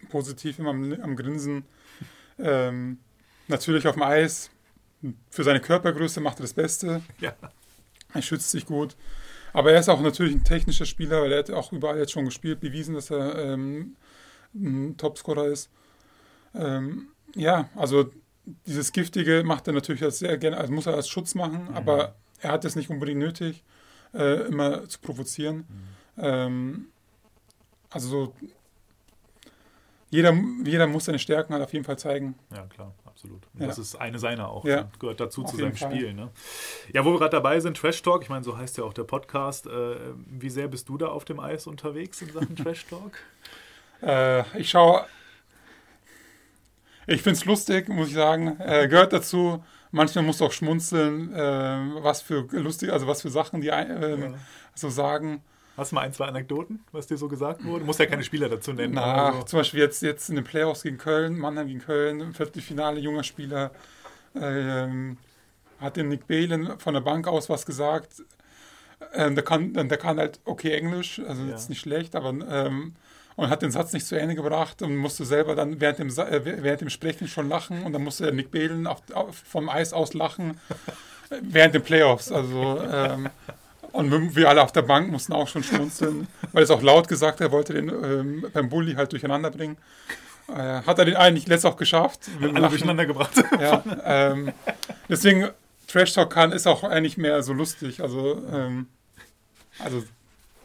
positiv, immer am, am Grinsen. Ähm, natürlich auf dem Eis. Für seine Körpergröße macht er das Beste. Ja. Er schützt sich gut. Aber er ist auch natürlich ein technischer Spieler, weil er hat auch überall jetzt schon gespielt, bewiesen, dass er ähm, ein Topscorer ist. Ähm, ja, also dieses Giftige macht er natürlich als sehr gerne, also muss er als Schutz machen, aber er hat es nicht unbedingt nötig, äh, immer zu provozieren. Ähm, also so, jeder, jeder muss seine Stärken halt auf jeden Fall zeigen. Ja, klar, absolut. Und Ja. Das ist eine seiner auch. Ja. und Gehört dazu Auf zu seinem Fall. Spiel. Ne? Ja, wo wir gerade dabei sind, Trash Talk, ich meine, so heißt ja auch der Podcast. Äh, wie sehr bist du da auf dem Eis unterwegs in Sachen Trash Talk? Äh, ich schaue. Ich finde es lustig, muss ich sagen. Äh, gehört dazu. Manchmal musst du auch schmunzeln, äh, was für lustig, also was für Sachen die ähm, Ja. so sagen. Hast du mal ein, zwei Anekdoten, was dir so gesagt wurde? Du musst ja keine Spieler dazu nennen. Na, aber so. zum Beispiel jetzt, jetzt in den Playoffs gegen Köln, Mannheim gegen Köln, im Viertelfinale, junger Spieler, ähm, hat dem Nick Balen von der Bank aus was gesagt. Ähm, der, kann, der kann halt okay Englisch, also Ja. jetzt nicht schlecht, aber ähm, und hat den Satz nicht zu Ende gebracht und musste selber dann während dem, äh, während dem Sprechen schon lachen und dann musste Nick Balen auf, auf, vom Eis aus lachen äh, während den Playoffs. Also ähm, und wir alle auf der Bank mussten auch schon schmunzeln, weil es auch laut gesagt, er wollte den ähm, beim Bulli halt durcheinander bringen. Äh, hat er den eigentlich letztlich auch geschafft. dem alle durcheinander gebracht. Ja, ähm, deswegen Trash Talk kann ist auch eigentlich mehr so lustig. Also, ähm, also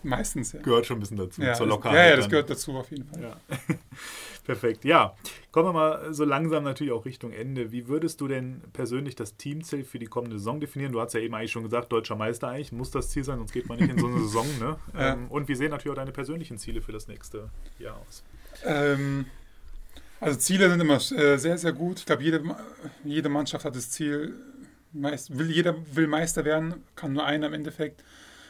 meistens ja. Gehört schon ein bisschen dazu, Ja, zur das, Lockerheit. ja, ja, das dann. gehört dazu auf jeden Fall. Ja. Perfekt. Ja, kommen wir mal so langsam natürlich auch Richtung Ende. Wie würdest du denn persönlich das Teamziel für die kommende Saison definieren? Du hast ja eben eigentlich schon gesagt, deutscher Meister eigentlich muss das Ziel sein, sonst geht man nicht in so eine Saison. Ne? Ja. Ähm, und wie sehen natürlich auch deine persönlichen Ziele für das nächste Jahr aus? Ähm, also Ziele sind immer äh, sehr, sehr gut. Ich glaube, jede, jede Mannschaft hat das Ziel, meist, will, jeder will Meister werden, kann nur einer im Endeffekt.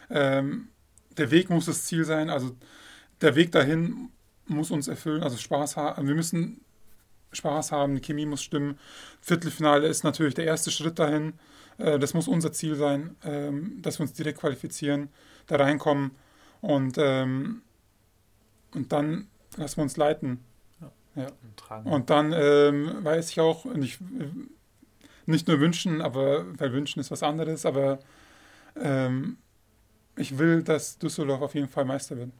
Ähm, der Weg muss das Ziel sein, also der Weg dahin muss uns erfüllen, also Spaß haben. Wir müssen Spaß haben, die Chemie muss stimmen. Viertelfinale ist natürlich der erste Schritt dahin. Äh, das muss unser Ziel sein, ähm, dass wir uns direkt qualifizieren, da reinkommen und, ähm, und dann lassen wir uns leiten. Und tragen. Und dann ähm, weiß ich auch, und ich, nicht nur wünschen, aber weil wünschen ist was anderes, aber ich will, dass Düsseldorf auf jeden Fall Meister wird.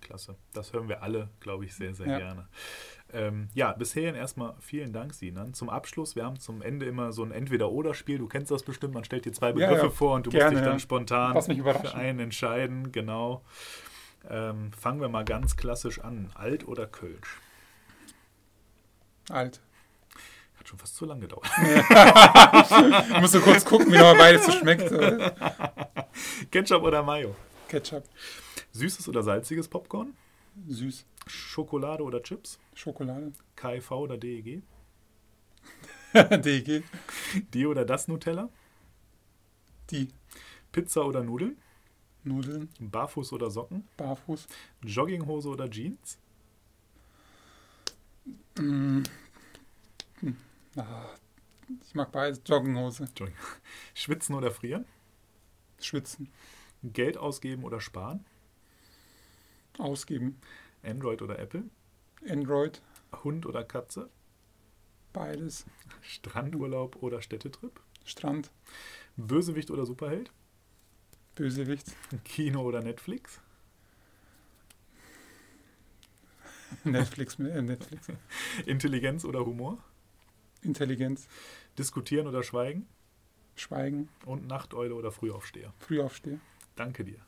Klasse. Das hören wir alle, glaube ich, sehr, sehr Ja. gerne. Ähm, ja, bisher erstmal vielen Dank, Sinan. Zum Abschluss, wir haben zum Ende immer so ein Entweder-Oder-Spiel. Du kennst das bestimmt, man stellt dir zwei Ja, Begriffe ja. vor und du Gerne, musst dich dann ja. spontan für einen entscheiden. Genau. Ähm, fangen wir mal ganz klassisch an. Alt oder Kölsch? Alt. Hat schon fast zu lang gedauert. Ich muss so kurz gucken, wie noch beides so schmeckt. Oder? Ketchup oder Mayo? Ketchup. Süßes oder salziges Popcorn? Süß. Schokolade oder Chips? Schokolade. KIV oder DEG? DG. Die oder das Nutella? Die. Pizza oder Nudeln? Nudeln. Barfuß oder Socken? Barfuß. Jogginghose oder Jeans? Mm. Ah, ich mag beides. Jogginghose. Jogging- Schwitzen oder frieren? Schwitzen. Geld ausgeben oder sparen? Ausgeben. Android oder Apple? Android. Hund oder Katze? Beides. Strandurlaub oder Städtetrip? Strand. Bösewicht oder Superheld? Bösewicht. Kino oder Netflix? Netflix. äh, Netflix. Intelligenz oder Humor? Intelligenz. Diskutieren oder Schweigen? Schweigen. Und Nachteule oder Frühaufsteher? Frühaufsteher. Danke dir.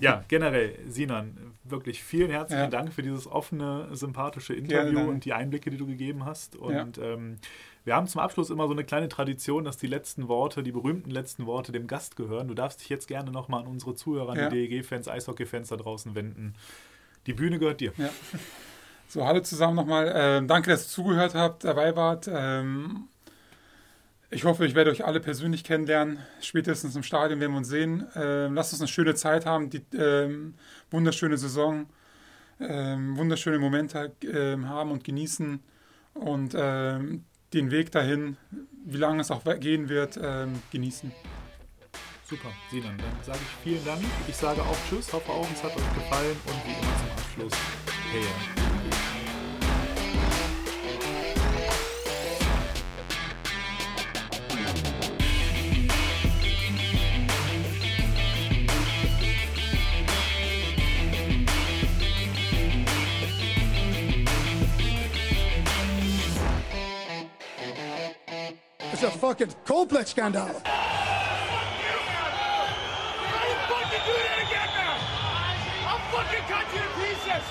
Ja, generell, Sinan, wirklich vielen herzlichen Ja. Dank für dieses offene, sympathische Interview danke. und die Einblicke, die du gegeben hast. Und ähm, wir haben zum Abschluss immer so eine kleine Tradition, dass die letzten Worte, die berühmten letzten Worte dem Gast gehören. Du darfst dich jetzt gerne nochmal an unsere Zuhörer, an Ja. die DEG-Fans, Eishockey-Fans da draußen wenden. Die Bühne gehört dir. Ja. So, hallo zusammen nochmal. Ähm, danke, dass ihr zugehört habt, dabei wart. Ähm, ich hoffe, ich werde euch alle persönlich kennenlernen. Spätestens im Stadion werden wir uns sehen. Ähm, lasst uns eine schöne Zeit haben, die ähm, wunderschöne Saison, ähm, wunderschöne Momente ähm, haben und genießen. Und ähm, den Weg dahin, wie lange es auch gehen wird, ähm, genießen. Super, Sinan, dann sage ich vielen Dank. Ich sage auch Tschüss, hoffe auch, es hat euch gefallen und wie immer zum Abschluss, hey, a fucking complex scandal. Don't fucking do that again now! I'll fucking cut you to pieces!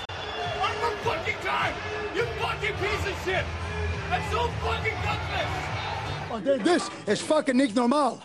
One more fucking time! You fucking piece of shit! That's so fucking gutless! Okay, this is fucking normal.